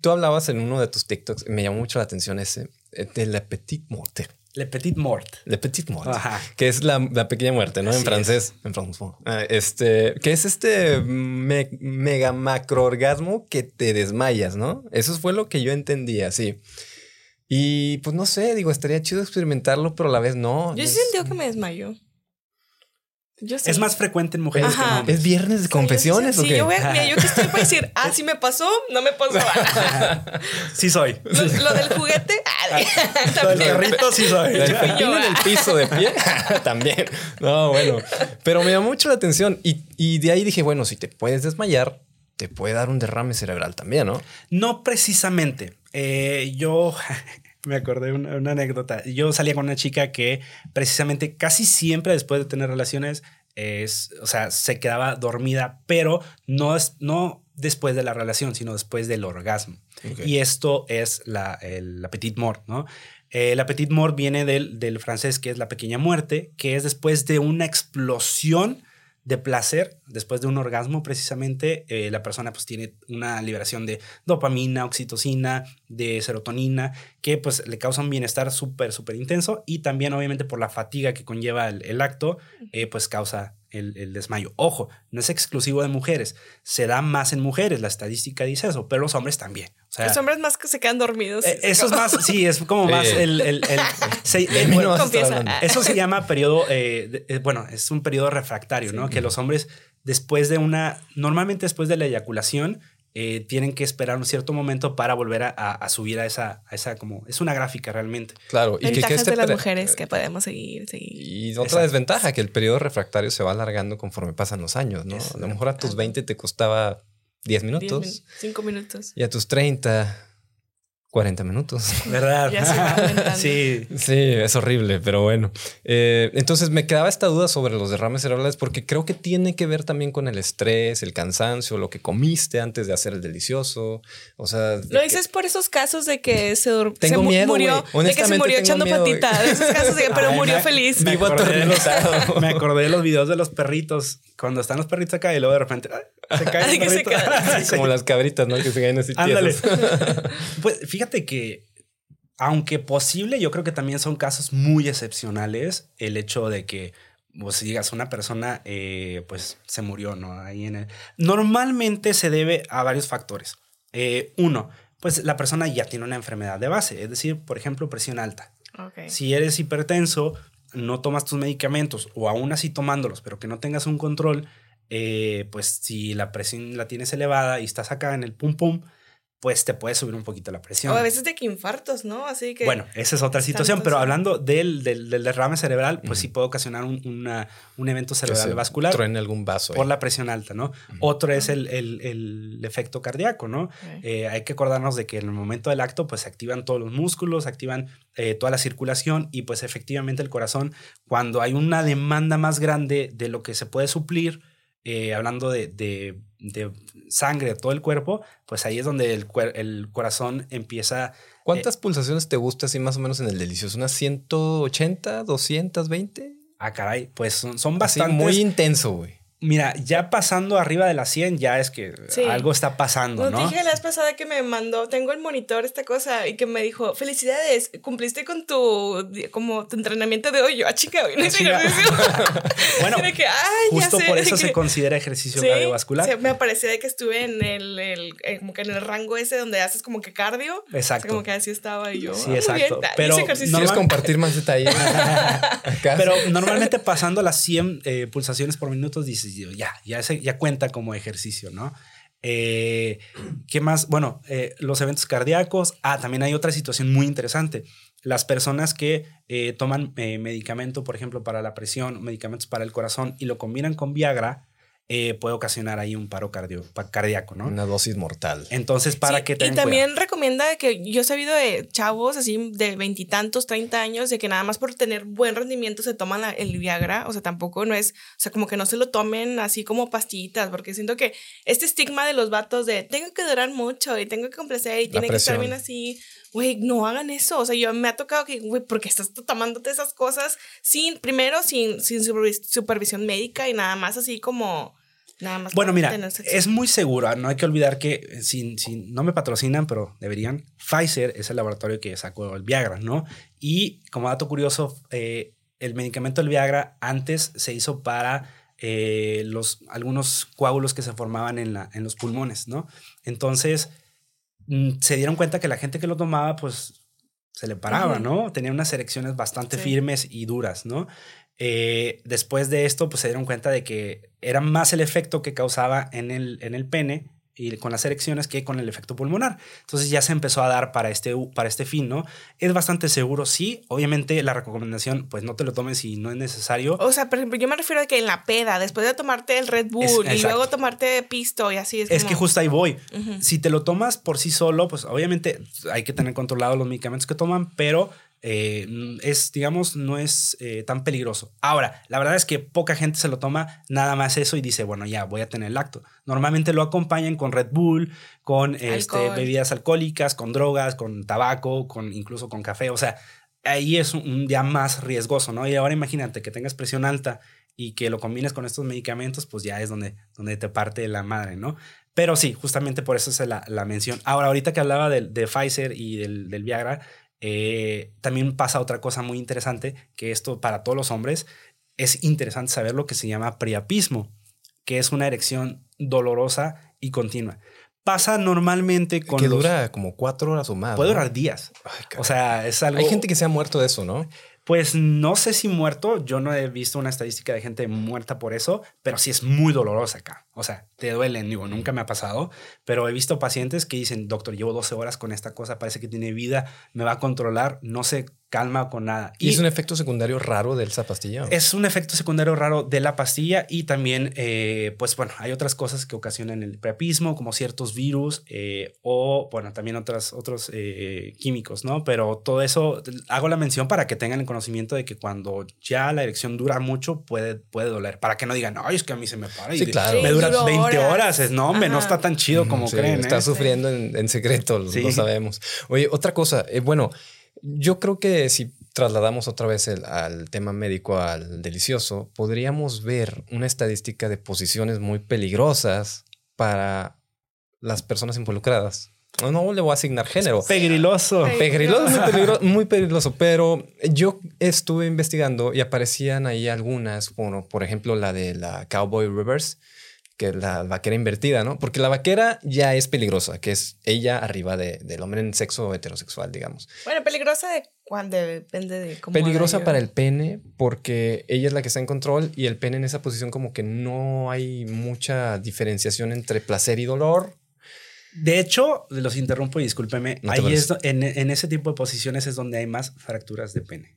B: tú hablabas en uno de tus TikToks, me llamó mucho la atención ese, eh, de la petite morte.
D: Le petit mort.
B: Le petite morte.
D: Ajá.
B: Que es la, la pequeña muerte, ¿no?
D: Así
B: en francés. En francés. Ah, Este, que es este me- mega macroorgasmo que te desmayas, ¿no? Eso fue lo que yo entendía, sí. Y pues no sé, digo, estaría chido experimentarlo, pero a la vez no.
C: Yo sí
B: es-
C: sentí que me desmayó. Yo sí.
D: Es más frecuente en mujeres que en
C: Ajá.
D: hombres.
B: ¿Es viernes de confesiones
C: sí,
B: o qué?
C: yo voy a- mira, yo que estoy para decir, <laughs> ah, sí me pasó, no me pasó. <laughs>
D: Sí soy.
C: Lo, lo del juguete, <laughs> ah,
D: Lo del
C: también.
D: perrito sí soy.
B: Pepino en
C: ah.
B: el piso de pie. También. No, bueno. Pero me llamó mucho la atención. Y, y de ahí dije, bueno, si te puedes desmayar, te puede dar un derrame cerebral también, ¿no?
D: No precisamente. Eh, yo me acordé de una, una anécdota. Yo salía con una chica que precisamente casi siempre después de tener relaciones, es, o sea, se quedaba dormida, pero no, es, no después de la relación, sino después del orgasmo. Y esto es la, el petit mort, ¿no? Eh, la petit mort viene del, del francés que es la pequeña muerte, que es después de una explosión de placer después de un orgasmo precisamente eh, la persona pues tiene una liberación de dopamina, oxitocina, de serotonina que pues le causa un bienestar súper súper intenso y también obviamente por la fatiga que conlleva el, acto eh, pues causa el, desmayo. Ojo, no es exclusivo de mujeres, se da más en mujeres, la estadística dice eso, pero los hombres también.
C: los hombres más que se quedan dormidos.
D: Eh, eso es más, sí, es como más el... <laughs> eso se <laughs> llama periodo, eh, eh, bueno, es un periodo refractario, ¿no? Que los hombres después de una, normalmente después de la eyaculación, eh, tienen que esperar un cierto momento para volver a, subir a esa, a esa, como, es una gráfica realmente.
B: Claro.
C: Y Ventajas que, este de las mujeres que podemos seguir,
B: Y otra desventaja, que el periodo refractario se va alargando conforme pasan los años, ¿no? A lo mejor a tus 20 te costaba 10 minutos.
C: 5 minutos.
B: Y a tus 30 40 minutos. <laughs>
D: ¿Verdad?
B: sí. Sí, es horrible, pero bueno. Eh, entonces me quedaba esta duda sobre los derrames cerebrales porque creo que tiene que ver también con el estrés, el cansancio, lo que comiste antes de hacer el delicioso. O sea.
C: Lo dices por esos casos de que se, tengo miedo, murió, de que se murió echando patita. esos casos de, <laughs> pero murió feliz.
D: Me acordé, me acordé de los videos de los perritos. Cuando están los perritos acá y luego de repente se caen. <laughs>
B: Como las cabritas, ¿no? Que se caen así.
D: Ándale. <laughs> pues fíjate que, aunque posible, yo creo que también son casos muy excepcionales el hecho de que vos digas una persona eh, pues se murió, ¿no? Ahí en Normalmente se debe a varios factores. Eh, uno, pues la persona ya tiene una enfermedad de base, es decir, por ejemplo, presión alta. Si eres hipertenso, no tomas tus medicamentos o aún así tomándolos, pero que no tengas un control, eh, pues si la presión la tienes elevada y estás acá en el pum pum, pues te puede subir un poquito la presión.
C: O a veces de que infartos, ¿no? Así que...
D: Bueno, esa es otra situación, pero hablando del, del, derrame cerebral, pues sí puede ocasionar un, una, un evento cerebral vascular.
B: en algún vaso.
D: Por la presión alta, ¿no? Otro es el, el, el, efecto cardíaco, ¿no? Eh, hay que acordarnos de que en el momento del acto, pues se activan todos los músculos, se activan eh, toda la circulación y pues efectivamente el corazón, cuando hay una demanda más grande de lo que se puede suplir, eh, hablando de, de, de, sangre de todo el cuerpo, pues ahí es donde el, el corazón empieza...
B: ¿Cuántas eh, pulsaciones te gusta así más o menos en el delicioso? ¿Unas 180, 220?
D: Ah, caray, pues son, son bastante...
B: Muy intenso, güey.
D: Mira, ya pasando arriba de la 100 ya es que algo está pasando, ¿no?
C: dije la vez pasada que me mandó, tengo el monitor, esta cosa, y que me dijo, felicidades, cumpliste con tu, como tu entrenamiento de hoy. Yo, ah, chica, hoy no hice ejercicio. <laughs>
D: bueno, <laughs> justo por eso se <laughs> considera ejercicio cardiovascular.
C: me parecía de que estuve en el, el eh, como que en el rango ese donde haces como que cardio.
D: Exacto.
C: como que así estaba y yo.
D: Sí, ah, exacto. Pero
B: no ¿Quieres compartir más detalles?
D: Pero normalmente pasando las 100 eh, pulsaciones por minuto dices, ya, ya, ya cuenta como ejercicio, ¿no? Eh, ¿Qué más? Bueno, eh, los eventos cardíacos. Ah, también hay otra situación muy interesante. Las personas que eh, toman medicamento, por ejemplo, para la presión, medicamentos para el corazón y lo combinan con Viagra, eh, puede ocasionar ahí un paro cardíaco, ¿no?
B: Una dosis mortal.
D: Entonces, para que
C: Y también recomienda que yo he sabido de chavos así de veintitantos, treinta años, de que nada más por tener buen rendimiento se toman el Viagra, o sea, tampoco no es, o sea, como que no se lo tomen así como pastillitas, porque siento que este estigma de los vatos de tengo que durar mucho y tengo que complacer y tiene que estar bien así, güey, no hagan eso. O sea, yo me ha tocado que, güey, porque estás tomándote esas cosas sin, primero, sin, sin supervisión médica y nada más así como. Nada más
D: bueno, mira, es muy seguro. No hay que olvidar que eh, sin, sin, no me patrocinan, pero deberían. Pfizer es el laboratorio que sacó el Viagra, ¿no? Y como dato curioso, eh, el medicamento del Viagra antes se hizo para eh, los, algunos coágulos que se formaban en, la, en los pulmones, ¿no? Entonces, se dieron cuenta que la gente que lo tomaba, pues se le paraba, ¿no? Tenía unas erecciones bastante firmes y duras, ¿no? Eh, después de esto, pues se dieron cuenta de que era más el efecto que causaba en el, en el pene y con las erecciones que con el efecto pulmonar. Entonces ya se empezó a dar para este, para este fin, ¿no? Es bastante seguro, sí. Obviamente la recomendación, pues no te lo tomes si no es necesario.
C: O sea, por ejemplo, yo me refiero a que en la peda, después de tomarte el Red Bull y luego tomarte pisto y así
D: es. Es que justo ahí voy. Si te lo tomas por sí solo, pues obviamente hay que tener controlado los medicamentos que toman, pero eh, es, digamos, no es eh, tan peligroso. Ahora, la verdad es que poca gente se lo toma nada más eso y dice, bueno, ya voy a tener el acto. Normalmente lo acompañan con Red Bull, con este, bebidas alcohólicas, con drogas, con tabaco, con incluso con café. O sea, ahí es un, día más riesgoso, ¿no? Y ahora imagínate que tengas presión alta y que lo combines con estos medicamentos, pues ya es donde, donde te parte la madre, ¿no? Pero sí, justamente por eso es la, la mención. Ahora, ahorita que hablaba de, de Pfizer y del, del Viagra, eh, también pasa otra cosa muy interesante, que esto para todos los hombres es interesante saber lo que se llama priapismo, que es una erección dolorosa y continua. Pasa normalmente con...
B: Que
D: los-
B: dura como cuatro horas o más.
D: Puede
B: ¿no?
D: durar días.
B: Ay.
D: O sea, es algo...
B: Hay gente que se ha muerto de eso, ¿no?
D: Pues no sé si muerto, yo no he visto una estadística de gente muerta por eso, pero sí es muy dolorosa acá. O sea, te duelen, digo, nunca me ha pasado, pero he visto pacientes que dicen, doctor, llevo 12 horas con esta cosa, parece que tiene vida, me va a controlar, no se calma con nada.
B: Y es un efecto secundario raro de esa pastilla.
D: Es un efecto secundario raro de la pastilla y también, eh, pues bueno, hay otras cosas que ocasionan el priapismo, como ciertos virus eh, o, bueno, también otras, otros eh, químicos, ¿no? Pero todo eso, hago la mención para que tengan el conocimiento de que cuando ya la erección dura mucho, puede, puede doler. Para que no digan, ay, es que a mí se me para y
B: Sí, claro.
D: me dura
C: duró
D: 20 horas.
C: horas.
D: Es, no, hombre, no
C: Ajá.
D: está tan chido como
B: Sí,
D: creen.
B: Está
D: ¿eh?
B: sufriendo en, en secreto, lo,
D: Sí.
B: lo sabemos. Oye, otra cosa, eh, bueno, yo creo que si trasladamos otra vez el- al tema médico al delicioso, podríamos ver una estadística de posiciones muy peligrosas para las personas involucradas. No, no le voy a asignar género.
D: Pegriloso.
B: Peligroso, muy peligroso, <laughs> muy peligroso, pero yo estuve investigando y aparecían ahí algunas, bueno, por ejemplo, la de la Cowboy Reverse, que la vaquera invertida, ¿no? Porque la vaquera ya es peligrosa, que es ella arriba de- del hombre en sexo heterosexual, digamos.
C: Bueno, peligrosa de cuando depende de cómo.
B: Peligrosa para el pene porque ella es la que está en control y el pene en esa posición como que no hay mucha diferenciación entre placer y dolor.
D: De hecho, los interrumpo y discúlpeme.
B: No
D: ahí es, en, en ese tipo de posiciones es donde hay más fracturas de pene.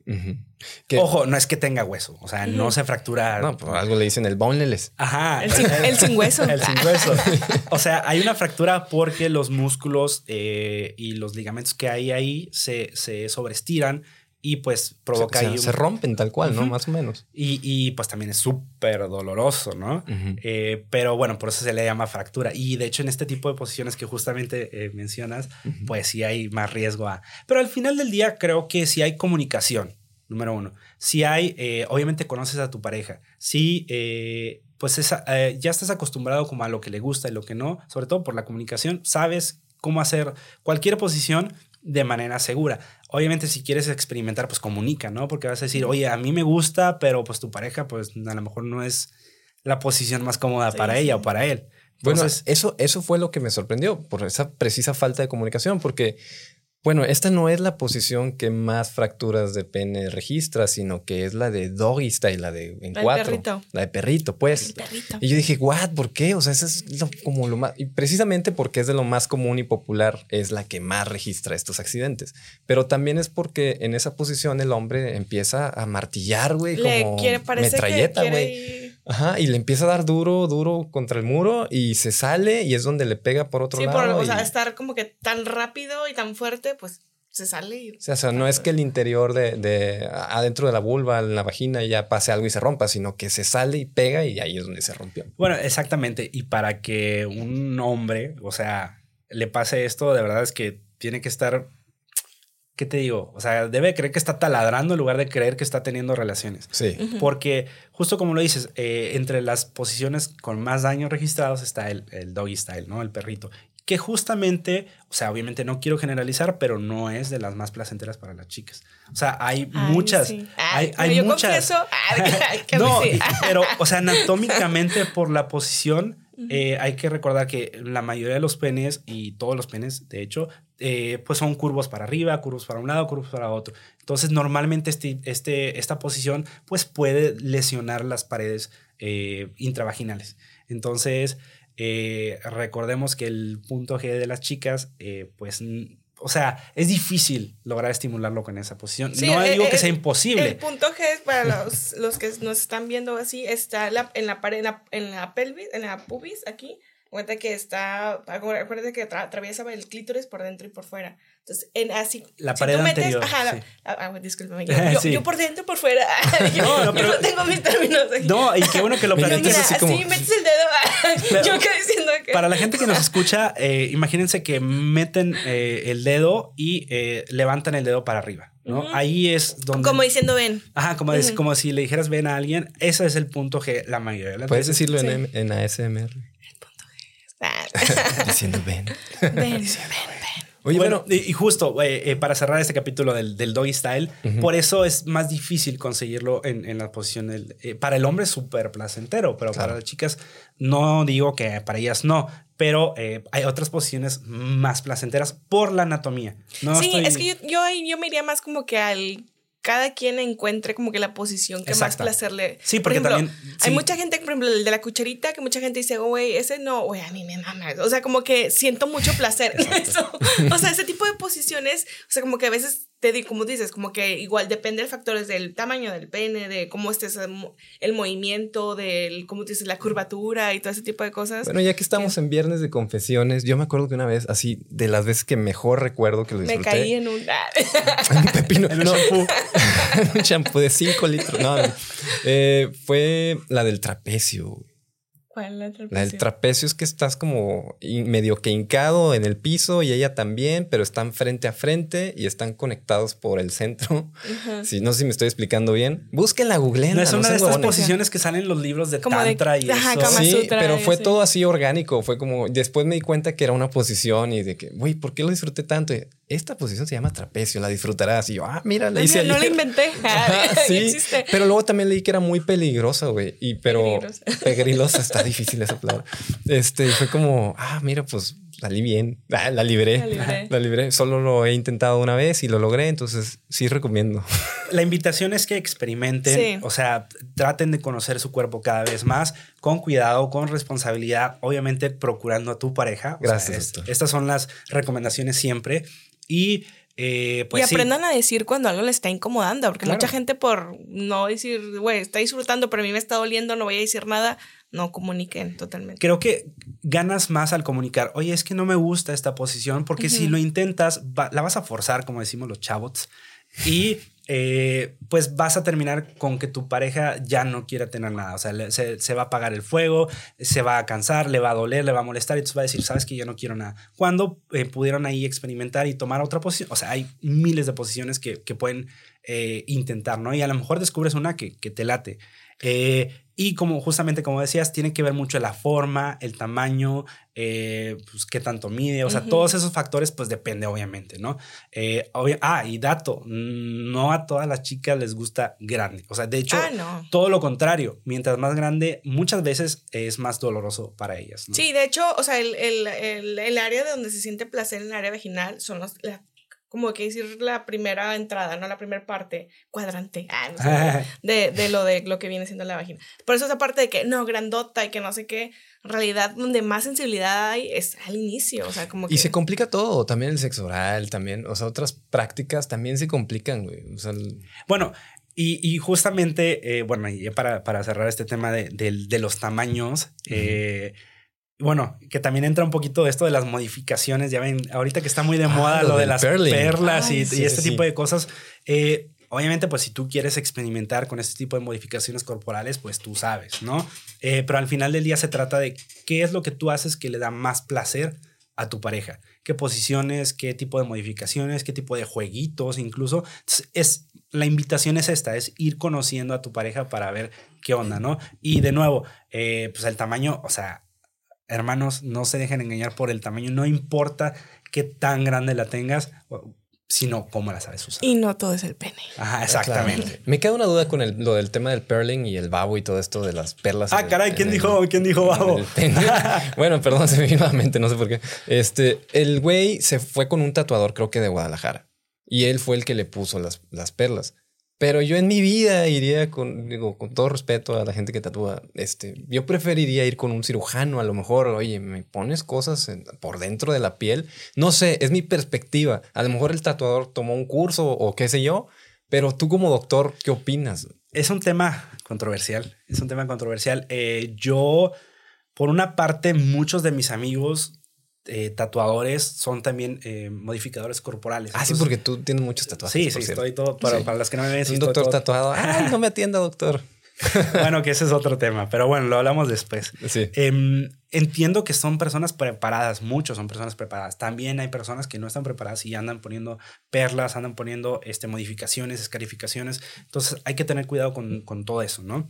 D: Ojo, no es que tenga hueso, o sea, no se fractura.
B: No, por algo le dicen el boneless.
D: Ajá.
C: El sin, el sin hueso. <laughs>
D: El sin hueso. <laughs> O sea, hay una fractura porque los músculos eh, y los ligamentos que hay ahí se, se sobreestiran y pues provoca ahí un-
B: se rompen tal cual, ¿no? Más o menos.
D: y, y, pues también es súper doloroso, ¿no? Eh, pero bueno, por eso se le llama fractura. Y de hecho, en este tipo de posiciones que justamente eh, mencionas, pues sí hay más riesgo a. Pero al final del día, creo que si hay comunicación, número uno. Si hay, eh, obviamente conoces a tu pareja. Si, pues esa, ya estás acostumbrado como a lo que le gusta y lo que no, sobre todo por la comunicación, sabes cómo hacer cualquier posición de manera segura. Obviamente si quieres experimentar, pues comunica, ¿no? Porque vas a decir, oye, a mí me gusta, pero pues tu pareja, pues a lo mejor no es la posición más cómoda
C: Sí,
D: para
C: sí.
D: ella o para él.
B: Bueno, eso, eso fue lo que me sorprendió por esa precisa falta de comunicación, porque, bueno, esta no es la posición que más fracturas de pene registra, sino que es la de doggy style, la de en
C: La
B: cuatro.
C: perrito.
B: La de perrito, pues.
C: Perrito.
B: Y yo dije, ¿what? ¿Por qué? O sea, eso es lo- como lo más. Y precisamente porque es de lo más común y popular, es la que más registra estos accidentes. Pero también es porque en esa posición el hombre empieza a martillar, güey, como
C: quiere,
B: metralleta, güey. Ajá, y le empieza a dar duro, duro contra el muro y se sale y es donde le pega por otro
C: Sí,
B: lado.
C: por, o
B: y-
C: sea, estar como que tan rápido y tan fuerte, pues se sale y.
B: o sea, o sea, no es que el interior de, de adentro de la vulva, en la vagina, ya pase algo y se rompa, sino que se sale y pega y ahí es donde se rompió.
D: bueno, exactamente. Y para que un hombre, o sea, le pase esto, de verdad es que tiene que estar, ¿qué te digo? O sea, debe creer que está taladrando en lugar de creer que está teniendo relaciones.
B: Sí.
D: Porque justo como lo dices, eh, entre las posiciones con más daños registrados está el, el doggy style, ¿no? El perrito. Que justamente, o sea, obviamente no quiero generalizar, pero no es de las más placenteras para las chicas. O sea, hay
C: Ay,
D: muchas.
C: sí.
D: Hay,
C: Ay,
D: hay
C: yo
D: muchas.
C: confieso <laughs> que
D: no,
C: sí.
D: pero, o sea, <laughs> anatómicamente por la posición, eh, hay que recordar que la mayoría de los penes y todos los penes, de hecho, eh, pues son curvos para arriba, curvos para un lado, curvos para otro. Entonces, normalmente este, este, esta posición, pues puede lesionar las paredes eh, intravaginales. Entonces, eh, recordemos que el punto G de las chicas, eh, pues, o sea, es difícil lograr estimularlo con esa posición.
C: Sí,
D: no
C: eh,
D: digo que
C: eh,
D: sea imposible.
C: El punto G es para los, los que nos están viendo así, está la- en la pared, en la, en la pelvis, en la pubis, aquí. Cuenta que está, acuérdate que atra- atraviesa el clítoris por dentro y por fuera. Entonces, en así.
D: La
C: si
D: pared
C: tú metes-
D: anterior,
C: Ajá, la-
D: sí.
C: ah, ah, discúlpame. Yo, <laughs> yo,
D: Sí.
C: yo por dentro, por fuera. <laughs> yo,
D: No, no,
C: yo
D: pero-
C: no tengo mis términos aquí.
D: No, y qué bueno que lo
B: platicas. así como-
C: metes el dedo. <laughs>
D: Pero-
C: yo acá diciendo que.
D: Para la gente que nos escucha, eh, imagínense que meten eh, el dedo y eh, levantan el dedo para arriba. ¿no? Ahí es donde...
C: Como diciendo ven.
D: Ajá, como, es, como si le dijeras ven a alguien. Ese es el punto que la mayoría de las
B: Puedes
D: veces-
B: decirlo en, en ASMR.
C: Ah,
B: Diciendo ven.
C: ven, ven, ven.
B: Oye,
D: bueno,
B: bueno,
D: y, y justo eh, eh, para cerrar este capítulo del, del doggy style, por eso es más difícil conseguirlo en, en la posición del... eh, para el hombre es súper placentero, pero para las chicas no digo que para ellas no, pero eh, hay otras posiciones más placenteras por la anatomía. No
C: sí,
D: estoy-
C: es que yo, yo, ahí- yo me iría más como que al cada quien encuentre como que la posición que
D: Exacto.
C: más placer le.
D: Sí,
C: Por
D: porque
C: ejemplo,
D: también-
C: Hay mucha gente, por ejemplo, el de la cucharita, que mucha gente dice, güey, ese no, güey, a mí me mama. O sea, como que siento mucho placer en eso. O sea, ese tipo de posiciones, o sea, como que a veces te digo, como dices, como que igual depende de factores del tamaño del pene, de cómo estés el mo- el movimiento, del, como tú dices, la curvatura y todo ese tipo de cosas.
B: bueno, ya que estamos en viernes de confesiones, yo me acuerdo que una vez, así, de las veces que mejor recuerdo que lo
C: me
B: disfruté.
C: caí en un. <laughs>
B: un pepino.
D: En un shampoo. <laughs>
B: un champú de 5 litros. No, no. Eh, fue la del trapecio. güey.
C: ¿Cuál la otra
B: La del
C: posición?
B: trapecio es que estás como medio que hincado en el piso y ella también, pero están frente a frente y están conectados por el centro. Sí, no sé si me estoy explicando bien. Búsquenla, googleenla.
D: No es una de estas
B: huevones.
D: posiciones que salen en los libros de
C: Como de-
D: Tantra y
C: ajá,
D: eso.
B: Sí,
C: Sutra
B: pero fue todo así orgánico. Fue como, después me di cuenta que era una posición y de que, güey, ¿por qué lo disfruté tanto? Y, Esta posición se llama trapecio, la disfrutarás. Y yo, ah, mira, la
C: No,
B: hice
C: no la inventé. <laughs>
B: Ajá, sí, pero luego también leí que era muy peligrosa, güey. Y pero
C: Pegrilosa.
B: pegrilosa está difícil esa palabra. Este fue como, ah, mira, pues salí bien, Ah, la libré,
C: La libré.
B: la libré. Solo lo he intentado una vez y lo logré, entonces sí recomiendo. <laughs>
D: La invitación es que experimenten,
C: Sí.
D: o sea, traten de conocer su cuerpo cada vez más, con cuidado, con responsabilidad, obviamente procurando a tu pareja. O sea,
B: Gracias,
D: es- estas son las recomendaciones siempre. Y eh, pues
C: y
D: sí.
C: aprendan a decir cuando algo les está incomodando, porque
B: Claro.
C: mucha gente por no decir, güey, está disfrutando, pero a mí me está doliendo, no voy a decir nada, no comuniquen totalmente.
D: Creo que ganas más al comunicar, oye, es que no me gusta esta posición, porque si lo intentas, va- la vas a forzar, como decimos los chavos, y eh, pues vas a terminar con que tu pareja ya no quiera tener nada, o sea, le- se, se va a apagar el fuego, se va a cansar, le va a doler, le va a molestar, y entonces va a decir, sabes que yo no quiero nada. Cuando eh, pudieron ahí experimentar y tomar otra posición, o sea, hay miles de posiciones que, que pueden eh, intentar, ¿no? Y a lo mejor descubres una que, que te late. Eh, y como justamente como decías, tiene que ver mucho la forma, el tamaño, eh, pues qué tanto mide, o sea, todos esos factores pues depende obviamente, ¿no? Eh, obvia- ah, y dato, no a todas las chicas les gusta grande, o sea, de hecho,
C: ah, no.
D: todo lo contrario, mientras más grande, muchas veces es más doloroso para ellas. ¿no?
C: Sí, de hecho, o sea, el, el, el, el área de donde se siente placer en el área vaginal son los, la- como que decir la primera entrada, no la primera parte, cuadrante, ah, no sé, <laughs> de, de lo de lo que viene siendo la vagina. Por eso esa parte de que no, grandota y que no sé qué, en realidad donde más sensibilidad hay es al inicio, o sea, como que...
B: Y se complica todo, también el sexo oral, también, o sea, otras prácticas también se complican, güey. O sea, el-
D: Bueno, y, y justamente, eh, bueno, ya para, para cerrar este tema de, del- de los tamaños, eh, bueno, que también entra un poquito esto de las modificaciones, ya ven, ahorita que está muy de
B: Ah,
D: moda
B: lo
D: lo, de las perlas y,
C: Ay,
D: y
B: sí,
D: este
B: sí.
D: tipo de cosas. eh, obviamente, pues si tú quieres experimentar con este tipo de modificaciones corporales, pues tú sabes, ¿no? Eh, pero al final del día se trata de qué es lo que tú haces que le da más placer a tu pareja. ¿Qué posiciones, qué tipo de modificaciones, qué tipo de jueguitos incluso? Entonces, es, la invitación es esta, es ir conociendo a tu pareja para ver qué onda, ¿no? Y de nuevo, eh, pues el tamaño, o sea, hermanos, no se dejen engañar por el tamaño, no importa qué tan grande la tengas, sino cómo la sabes usar.
C: Y no todo es el pene.
D: Ajá, exactamente.
B: Claro. Me queda una duda con el, lo del tema del pearling y el babo y todo esto de las perlas.
D: Ah, caray, ¿quién
B: el-
D: dijo, quién dijo babo? <laughs>
B: bueno, perdón, <laughs> se me vino a la mente, no sé por qué. Este, el güey se fue con un tatuador, creo que de Guadalajara, y él fue el que le puso las, las perlas. Pero yo en mi vida iría con, digo, con todo respeto a la gente que tatúa, este, yo preferiría ir con un cirujano, a lo mejor, oye, me pones cosas por dentro de la piel. No sé, es mi perspectiva. A lo mejor el tatuador tomó un curso o qué sé yo, pero tú como doctor, ¿qué opinas?
D: Es un tema controversial, es un tema controversial. Eh, yo, por una parte, muchos de mis amigos eh, tatuadores son también eh, modificadores corporales.
B: Ah, sí, porque tú tienes muchos tatuajes.
D: Sí, sí,
B: cierto.
D: estoy todo, para,
B: Sí.
D: para las que no me ven,
B: un doctor
D: todo-
B: tatuado. Ay, <laughs> no me atienda, doctor. <laughs>
D: bueno, que ese es otro tema, pero bueno, lo hablamos después.
B: Sí.
D: Em, entiendo que son personas preparadas, muchos son personas preparadas. También hay personas que no están preparadas y andan poniendo perlas, andan poniendo este, modificaciones, escarificaciones. Entonces hay que tener cuidado con, con todo eso, ¿no?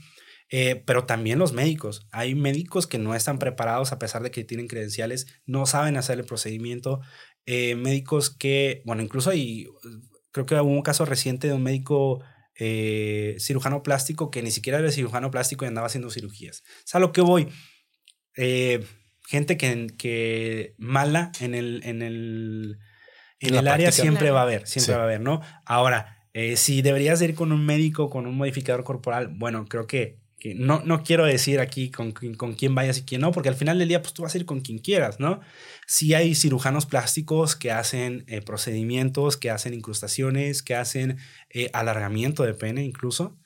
D: Eh, pero también los médicos. Hay médicos que no están preparados a pesar de que tienen credenciales, no saben hacer el procedimiento. Eh, médicos que, bueno, incluso hay, creo que hubo un caso reciente de un médico eh, cirujano plástico que ni siquiera era cirujano plástico y andaba haciendo cirugías. O sea, lo que voy, gente que, que mala en el, en el, en el área siempre va a haber, siempre va a haber, ¿no? Ahora, si deberías ir con un médico, con un modificador corporal, bueno, creo que no, no quiero decir aquí con, con, quién vayas y quién no, porque al final del día, pues tú vas a ir con quien quieras, ¿no? Sí hay cirujanos plásticos que hacen eh, procedimientos, que hacen incrustaciones, que hacen eh, alargamiento de pene incluso.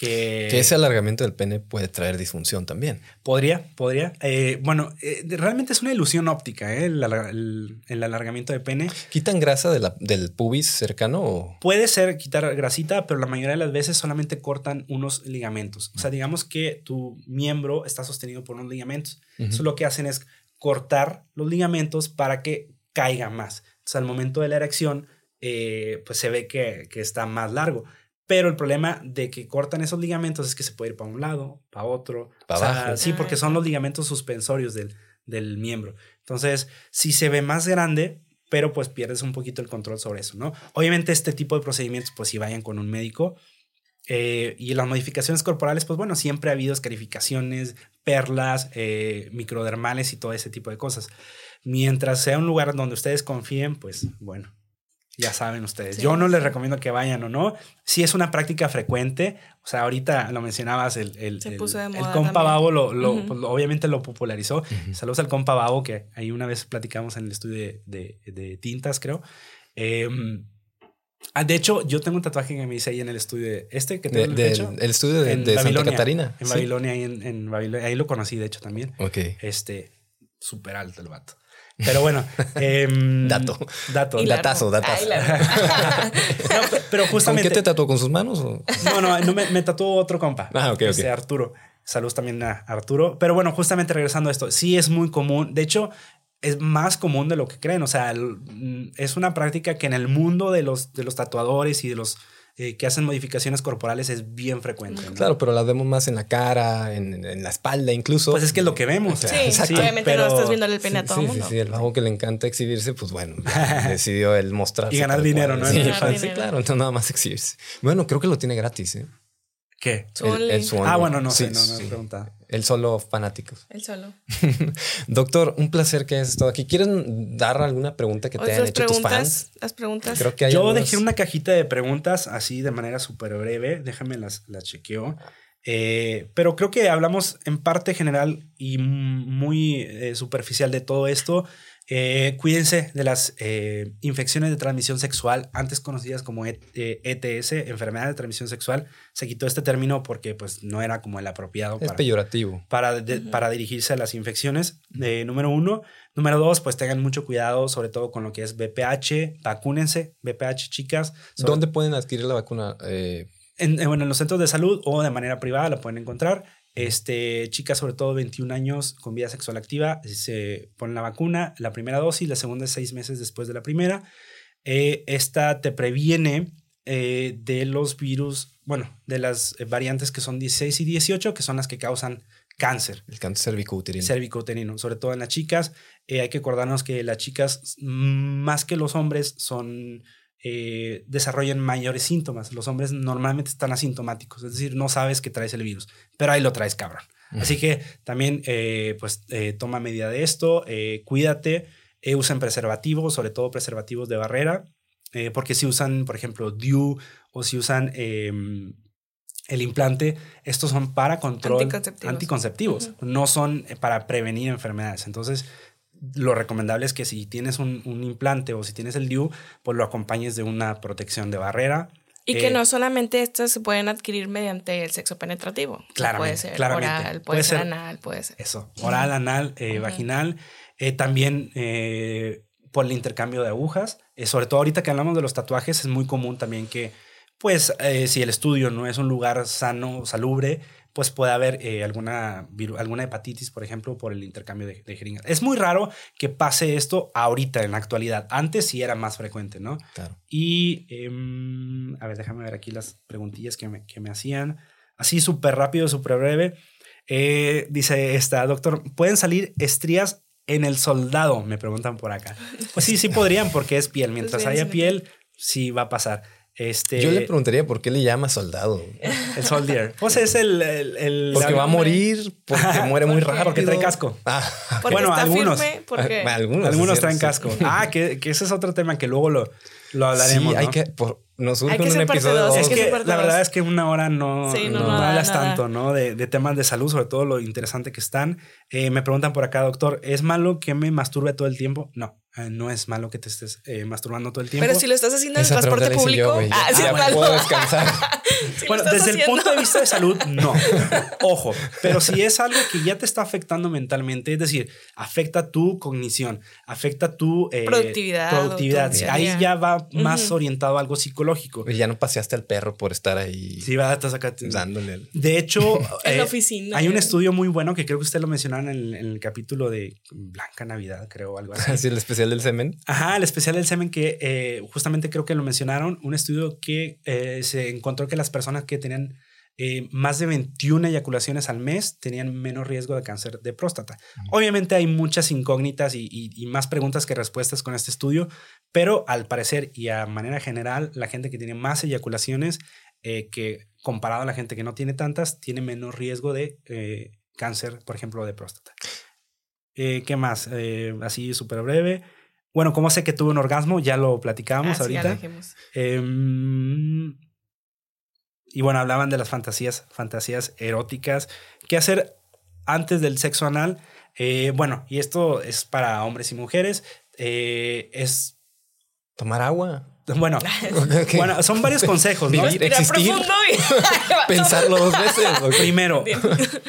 D: Que,
B: ese alargamiento del pene puede traer disfunción también.
D: Podría, podría. Eh, bueno, eh, realmente es una ilusión óptica, ¿eh? el, alargamiento de pene.
B: ¿Quitan grasa del pubis cercano?
D: Puede ser quitar grasita, pero la mayoría de las veces solamente cortan unos ligamentos. O sea, digamos que tu miembro está sostenido por unos ligamentos. Eso lo que hacen es cortar los ligamentos para que caiga más. Entonces, al momento de la erección, pues se ve que, que está más largo. Pero el problema de que cortan esos ligamentos es que se puede ir para un lado, para otro.
B: Para abajo.
D: Sí, porque son los ligamentos suspensorios del, del miembro. Entonces, si se ve más grande, pero pues pierdes un poquito el control sobre eso, ¿no? Obviamente este tipo de procedimientos, pues si vayan con un médico. Eh, y las modificaciones corporales, pues bueno, siempre ha habido escarificaciones, perlas, eh, microdermales y todo ese tipo de cosas. Mientras sea un lugar donde ustedes confíen, pues bueno, ya saben ustedes. Yo no les recomiendo que vayan o no. Si es una práctica frecuente, o sea, ahorita lo mencionabas, el, el, el, compa babo lo, pues, obviamente lo popularizó. Saludos al compa babo, que ahí una vez platicamos en el estudio de, de, tintas, creo. Em, ah, de hecho, yo tengo un tatuaje que me hice ahí en el estudio este que tengo
B: de, el, estudio de, Santa Catarina.
D: En Babilonia, ahí en, en Babilonia. Ahí lo conocí, de hecho, también.
B: Ok.
D: Este, súper alto el vato. Pero bueno. Em,
B: dato.
D: Dato.
B: Datazo, datazo. <laughs>
D: pero justamente.
B: ¿Con qué te tatuó? ¿Con sus manos?
D: No, no, no me, me, tatuó otro compa.
B: Ah, ok,
D: este, Arturo. Saludos también a Arturo. Pero bueno, justamente regresando a esto, sí es muy común. De hecho, es más común de lo que creen. O sea, es una práctica que en el mundo de los, de los tatuadores y de los eh, que hacen modificaciones corporales es bien frecuente.
B: Claro, pero las vemos más en la cara, en, en, la espalda incluso.
D: Pues es que es lo que vemos.
C: Sí, obviamente no estás viendo el pene a todo
B: sí,
C: mundo.
B: Sí, sí, el vago que le encanta exhibirse, pues bueno, <laughs> decidió él mostrarse.
D: y ganar dinero, ¿no?
B: Sí, claro, entonces nada más exhibirse. Bueno, creo que lo tiene gratis, ¿eh?
D: ¿Qué?
B: El,
D: ah, bueno, no sé, no, no he preguntado.
B: El solo fanáticos.
C: El solo. <laughs>
B: Doctor, un placer que hayas estado aquí. ¿Quieren dar alguna pregunta que te hayan hecho tus fans?
C: Las preguntas.
B: Creo que
D: Yo dejé una cajita de preguntas así de manera súper breve. Déjame las, las chequeo. Eh, pero creo que hablamos en parte general y muy eh, superficial de todo esto. Eh, cuídense de las eh, infecciones de transmisión sexual, antes conocidas como ETS, e enfermedad de transmisión sexual. Se quitó este término porque pues, no era como el apropiado.
B: Es
D: para,
B: peyorativo.
D: Para, para dirigirse a las infecciones. Eh, número uno. Número dos, pues tengan mucho cuidado, sobre todo con lo que es BPH. Vacúnense, BPH, chicas.
B: ¿Dónde pueden adquirir la vacuna?
D: En, bueno, en los centros de salud o de manera privada la pueden encontrar. Este, chicas sobre todo 21 años con vida sexual activa, se ponen la vacuna, la primera dosis, la segunda es seis meses después de la primera. Eh, esta te previene eh, de los virus, bueno, de las variantes que son 16 y 18, que son las que causan cáncer.
B: El cáncer cervicouterino.
D: Cervicouterino, sobre todo en las chicas. Eh, hay que acordarnos que las chicas, más que los hombres, son eh, desarrollan mayores síntomas. Los hombres normalmente están asintomáticos, es decir, no sabes que traes el virus, pero ahí lo traes, cabrón. Así que también, eh, pues, eh, toma medida de esto, cuídate, usen preservativos, sobre todo preservativos de barrera, porque si usan, por ejemplo, DIU o si usan em, el implante, estos son para control anticonceptivos, no son para prevenir enfermedades. Entonces, lo recomendable es que si tienes un, implante o si tienes el DIU, pues lo acompañes de una protección de barrera.
C: Y que eh, no solamente estas se pueden adquirir mediante el sexo penetrativo.
D: Claro,
C: puede ser oral, puede, ser, anal, puede ser.
D: Eso, oral, anal, eh, vaginal. Eh, también por el intercambio de agujas. sobre todo ahorita que hablamos de los tatuajes, es muy común también que, pues, si el estudio no es un lugar sano, salubre, pues puede haber eh, alguna, alguna hepatitis, por ejemplo, por el intercambio de, de, jeringas. Es muy raro que pase esto ahorita, en la actualidad. Antes sí era más frecuente, ¿no?
B: Claro.
D: Y, em, a ver, déjame ver aquí las preguntillas que me, que me hacían. Así súper rápido, súper breve. Eh, dice esta, doctor, ¿pueden salir estrías en el soldado? Me preguntan por acá. Pues sí, sí podrían porque es piel. Mientras haya piel, sí va a pasar. Este,
B: Yo le preguntaría por qué le llama soldado.
D: El soldier. Pues es el. el,
B: porque va a morir, porque muere muy rápido.
D: Porque trae casco.
C: Ah. Porque bueno, algunos. Porque...
D: Algunos, algunos traen casco. <laughs> Ah, que, que, ese es otro tema que luego lo, lo hablaremos.
B: Sí, hay
D: ¿no?
B: que. Por, nos un episodio.
C: dos,
B: dos.
D: Es
C: que
D: la verdad es que una hora no,
C: Sí, no,
D: no,
C: no da
D: hablas
C: nada.
D: tanto, ¿no? De, de temas de salud, sobre todo lo interesante que están. Eh, me preguntan por acá, doctor, ¿es malo que me masturbe todo el tiempo? No, no es malo que te estés eh, masturbando todo el tiempo.
C: Pero si lo estás haciendo en el transporte
B: yo,
C: público.
B: güey.
C: ah, sí,
B: puedo descansar. <laughs>
C: Si
D: Bueno, desde el punto de vista de salud, no. <laughs> Ojo, pero si es algo que ya te está afectando mentalmente, es decir, afecta tu cognición, afecta tu eh,
C: Productividad,
D: productividad. Ahí ya va más orientado a algo psicológico.
B: Y ya no paseaste al perro por estar ahí
D: Sí, va, estás acá.
B: dándole. el-
D: De hecho, <laughs>
C: En
D: eh,
C: la oficina.
D: hay un estudio muy bueno que creo que usted lo mencionaron en el, en el capítulo de Blanca Navidad, creo, algo así.
B: Así el especial del semen.
D: Ajá, el especial del semen que eh, justamente creo que lo mencionaron, un estudio que eh, se encontró que las personas que tenían eh, más de 21 eyaculaciones al mes tenían menos riesgo de cáncer de próstata. Obviamente hay muchas incógnitas y, y- y más preguntas que respuestas con este estudio, pero al parecer y a manera general, la gente que tiene más eyaculaciones que comparado a la gente que no tiene tantas, tiene menos riesgo de cáncer, por ejemplo, de próstata. Eh, ¿Qué más? Eh, así súper breve. Bueno, ¿cómo sé que tuve un orgasmo? Ya lo platicábamos
C: Ah, sí, ya lo
D: ahorita.
C: dijimos.
D: Em, y bueno, hablaban de las fantasías, fantasías eróticas. ¿Qué hacer antes del sexo anal? Eh, bueno, y esto es para hombres y mujeres. Eh, es,
B: Tomar agua.
D: bueno, <laughs> bueno, son varios consejos, ¿no?
B: Vivir,
C: Respira
B: existir.
C: profundo y- <laughs>
B: Pensarlo dos veces.
D: Primero,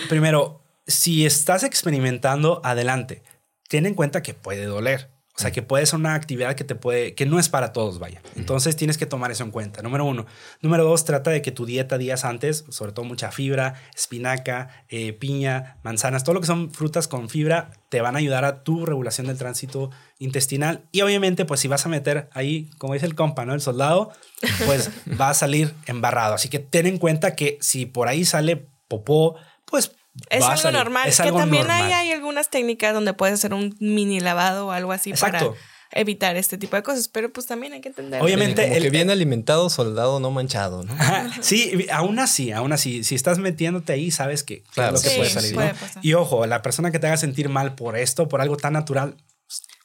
D: primero, si estás experimentando, adelante. Ten en cuenta que puede doler. O sea, que puede ser una actividad que te puede, que no es para todos, vaya. Entonces tienes que tomar eso en cuenta. Número uno. Número dos, trata de que tu dieta días antes, sobre todo mucha fibra, espinaca, eh, piña, manzanas, todo lo que son frutas con fibra, te van a ayudar a tu regulación del tránsito intestinal. Y obviamente, pues si vas a meter ahí, como dice el compa, ¿no? El soldado, pues <laughs> va a salir embarrado. Así que ten en cuenta que si por ahí sale popó, pues
C: Es algo
D: salir.
C: normal.
D: Es
C: que
D: algo
C: también
D: normal.
C: hay, hay algunas técnicas donde puedes hacer un mini lavado o algo así
D: Exacto.
C: para evitar este tipo de cosas. Pero pues también hay que entender.
D: Obviamente, el-
B: que bien alimentado, soldado no manchado, ¿no?
D: Sí, aún así, aún así, si estás metiéndote ahí, sabes que,
B: Claro.
D: es lo que
C: Sí,
D: puede salir.
C: puede
D: ¿no?
C: pasar.
D: Y ojo, la persona que te haga sentir mal por esto, por algo tan natural,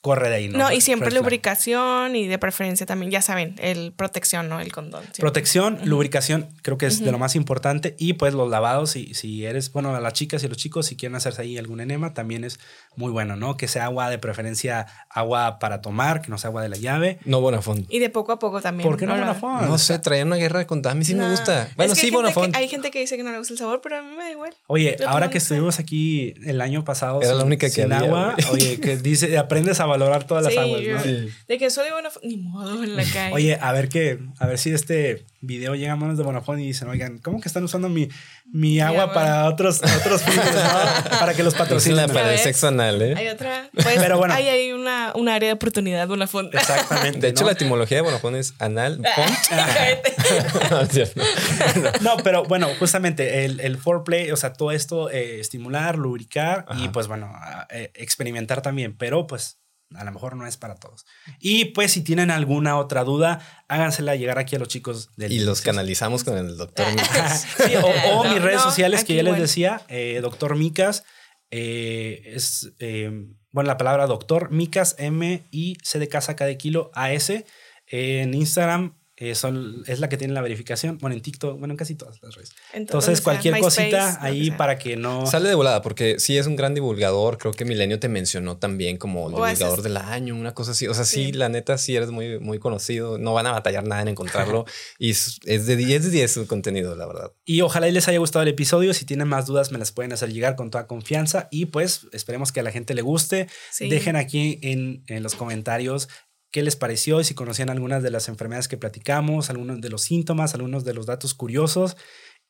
D: corre de ahí. No,
C: No, y siempre lubricación y de preferencia también, ya saben, el protección, ¿no? El condón. siempre.
D: Protección, lubricación, creo que es de lo más importante. Y pues los lavados, si, si eres, bueno, a las chicas y los chicos, si quieren hacerse ahí algún enema, también es muy bueno, ¿no? Que sea agua de preferencia, agua para tomar, que no sea agua de la llave.
B: No Bonafont.
C: Y de poco a poco también.
D: ¿Por qué no,
C: lo-
D: Bonafont?
B: No sé, traía una guerra contra. A mí sí me
C: No.
B: gusta.
C: Es
B: Bueno,
C: que
B: sí,
C: hay
B: Bonafont.
C: que- hay gente que dice que no le gusta el sabor, pero a mí me da igual.
D: Oye,
C: Yo
D: ahora que
C: no
D: estuvimos aquí el año pasado
B: Era la
D: sin-
B: única que
D: sin
B: había,
D: agua, oye, que <laughs> dice, aprendes a valorar todas las
C: Sí,
D: aguas, ¿no?
C: yo- De que solo Bonafont, ni modo en la <laughs> calle.
D: Oye, a ver que, a ver si este video llega a manos de Bonafont y dicen, oigan, ¿cómo que están usando mi, mi agua
C: agua.
D: para otros, otros fines, no? <laughs> Para que los patrocinen.
B: Para el sexo anal, ¿eh?
C: Hay otra. Pues,
D: Pero bueno.
C: Hay ahí una, un área de oportunidad, Bonafont.
D: Exactamente.
B: De hecho,
D: ¿no?
B: la etimología de Bonafont es anal.
C: Cállate. <laughs> <laughs>
B: No,
D: pero bueno, justamente el, el foreplay, o sea, todo esto, eh, estimular, lubricar y pues bueno, eh, experimentar también, pero pues a lo mejor no es para todos. Y pues si tienen alguna otra duda, hágansela llegar aquí a los chicos del
B: Y los canalizamos con el doctor. <laughs>
D: Sí, o, o
C: No,
D: mis redes
C: no,
D: sociales que ya les decía, eh, doctor Micas, eh, es, eh, bueno, la palabra doctor Micas, M, I, C de casa, K de kilo, A, S, eh, en Instagram. Eh, son, es la que tiene la verificación. Bueno, en TikTok, bueno, en casi todas las redes.
C: En to-
D: Entonces,
C: sea,
D: cualquier cosita ahí para que no.
B: Sale de volada porque sí es un gran divulgador. Creo que Milenio te mencionó también como
C: O haces-
B: divulgador del año, una cosa así. O sea, sí,
C: Sí.
B: la neta, sí eres muy, muy conocido. No van a batallar nada en encontrarlo. <laughs> y es, es de 10 de 10 su contenido, la verdad.
D: Y ojalá y les haya gustado el episodio. Si tienen más dudas, me las pueden hacer llegar con toda confianza. Y pues esperemos que a la gente le guste.
C: Sí.
D: Dejen aquí en, en los comentarios qué les pareció y si conocían algunas de las enfermedades que platicamos, algunos de los síntomas, algunos de los datos curiosos.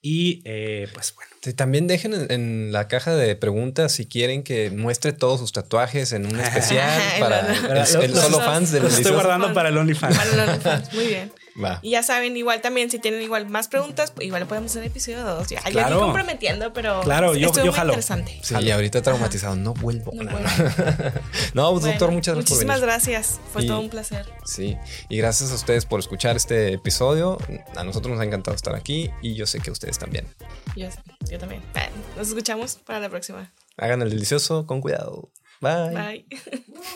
D: Y eh, pues bueno.
B: Sí, también dejen en, en la caja de preguntas si quieren que muestre todos sus tatuajes en un <laughs> especial para el, el
C: Los-
B: solo fans del
D: Los estoy guardando para el OnlyFans.
C: Para los OnlyFans. Muy bien.
B: Va.
C: Y ya saben, igual también, si tienen igual más preguntas, pues igual podemos hacer episodio 2. Ya, ya
D: Claro.
C: ni comprometiendo, pero
D: Claro, yo- yo
C: muy
D: jalo.
C: interesante.
B: Sí, y ahorita traumatizado, no vuelvo. No <laughs>
C: vuelvo.
B: no, pues, doctor,
C: Bueno,
B: muchas gracias por
C: Muchísimas
B: venir.
C: gracias. Fue
B: Y-
C: todo un placer.
B: Sí, y gracias a ustedes por escuchar este episodio. A nosotros nos ha encantado estar aquí y yo sé que ustedes también.
C: Yo, yo también. Bueno, nos escuchamos para la próxima.
B: Hagan el delicioso con cuidado. Bye.
C: Bye. <laughs>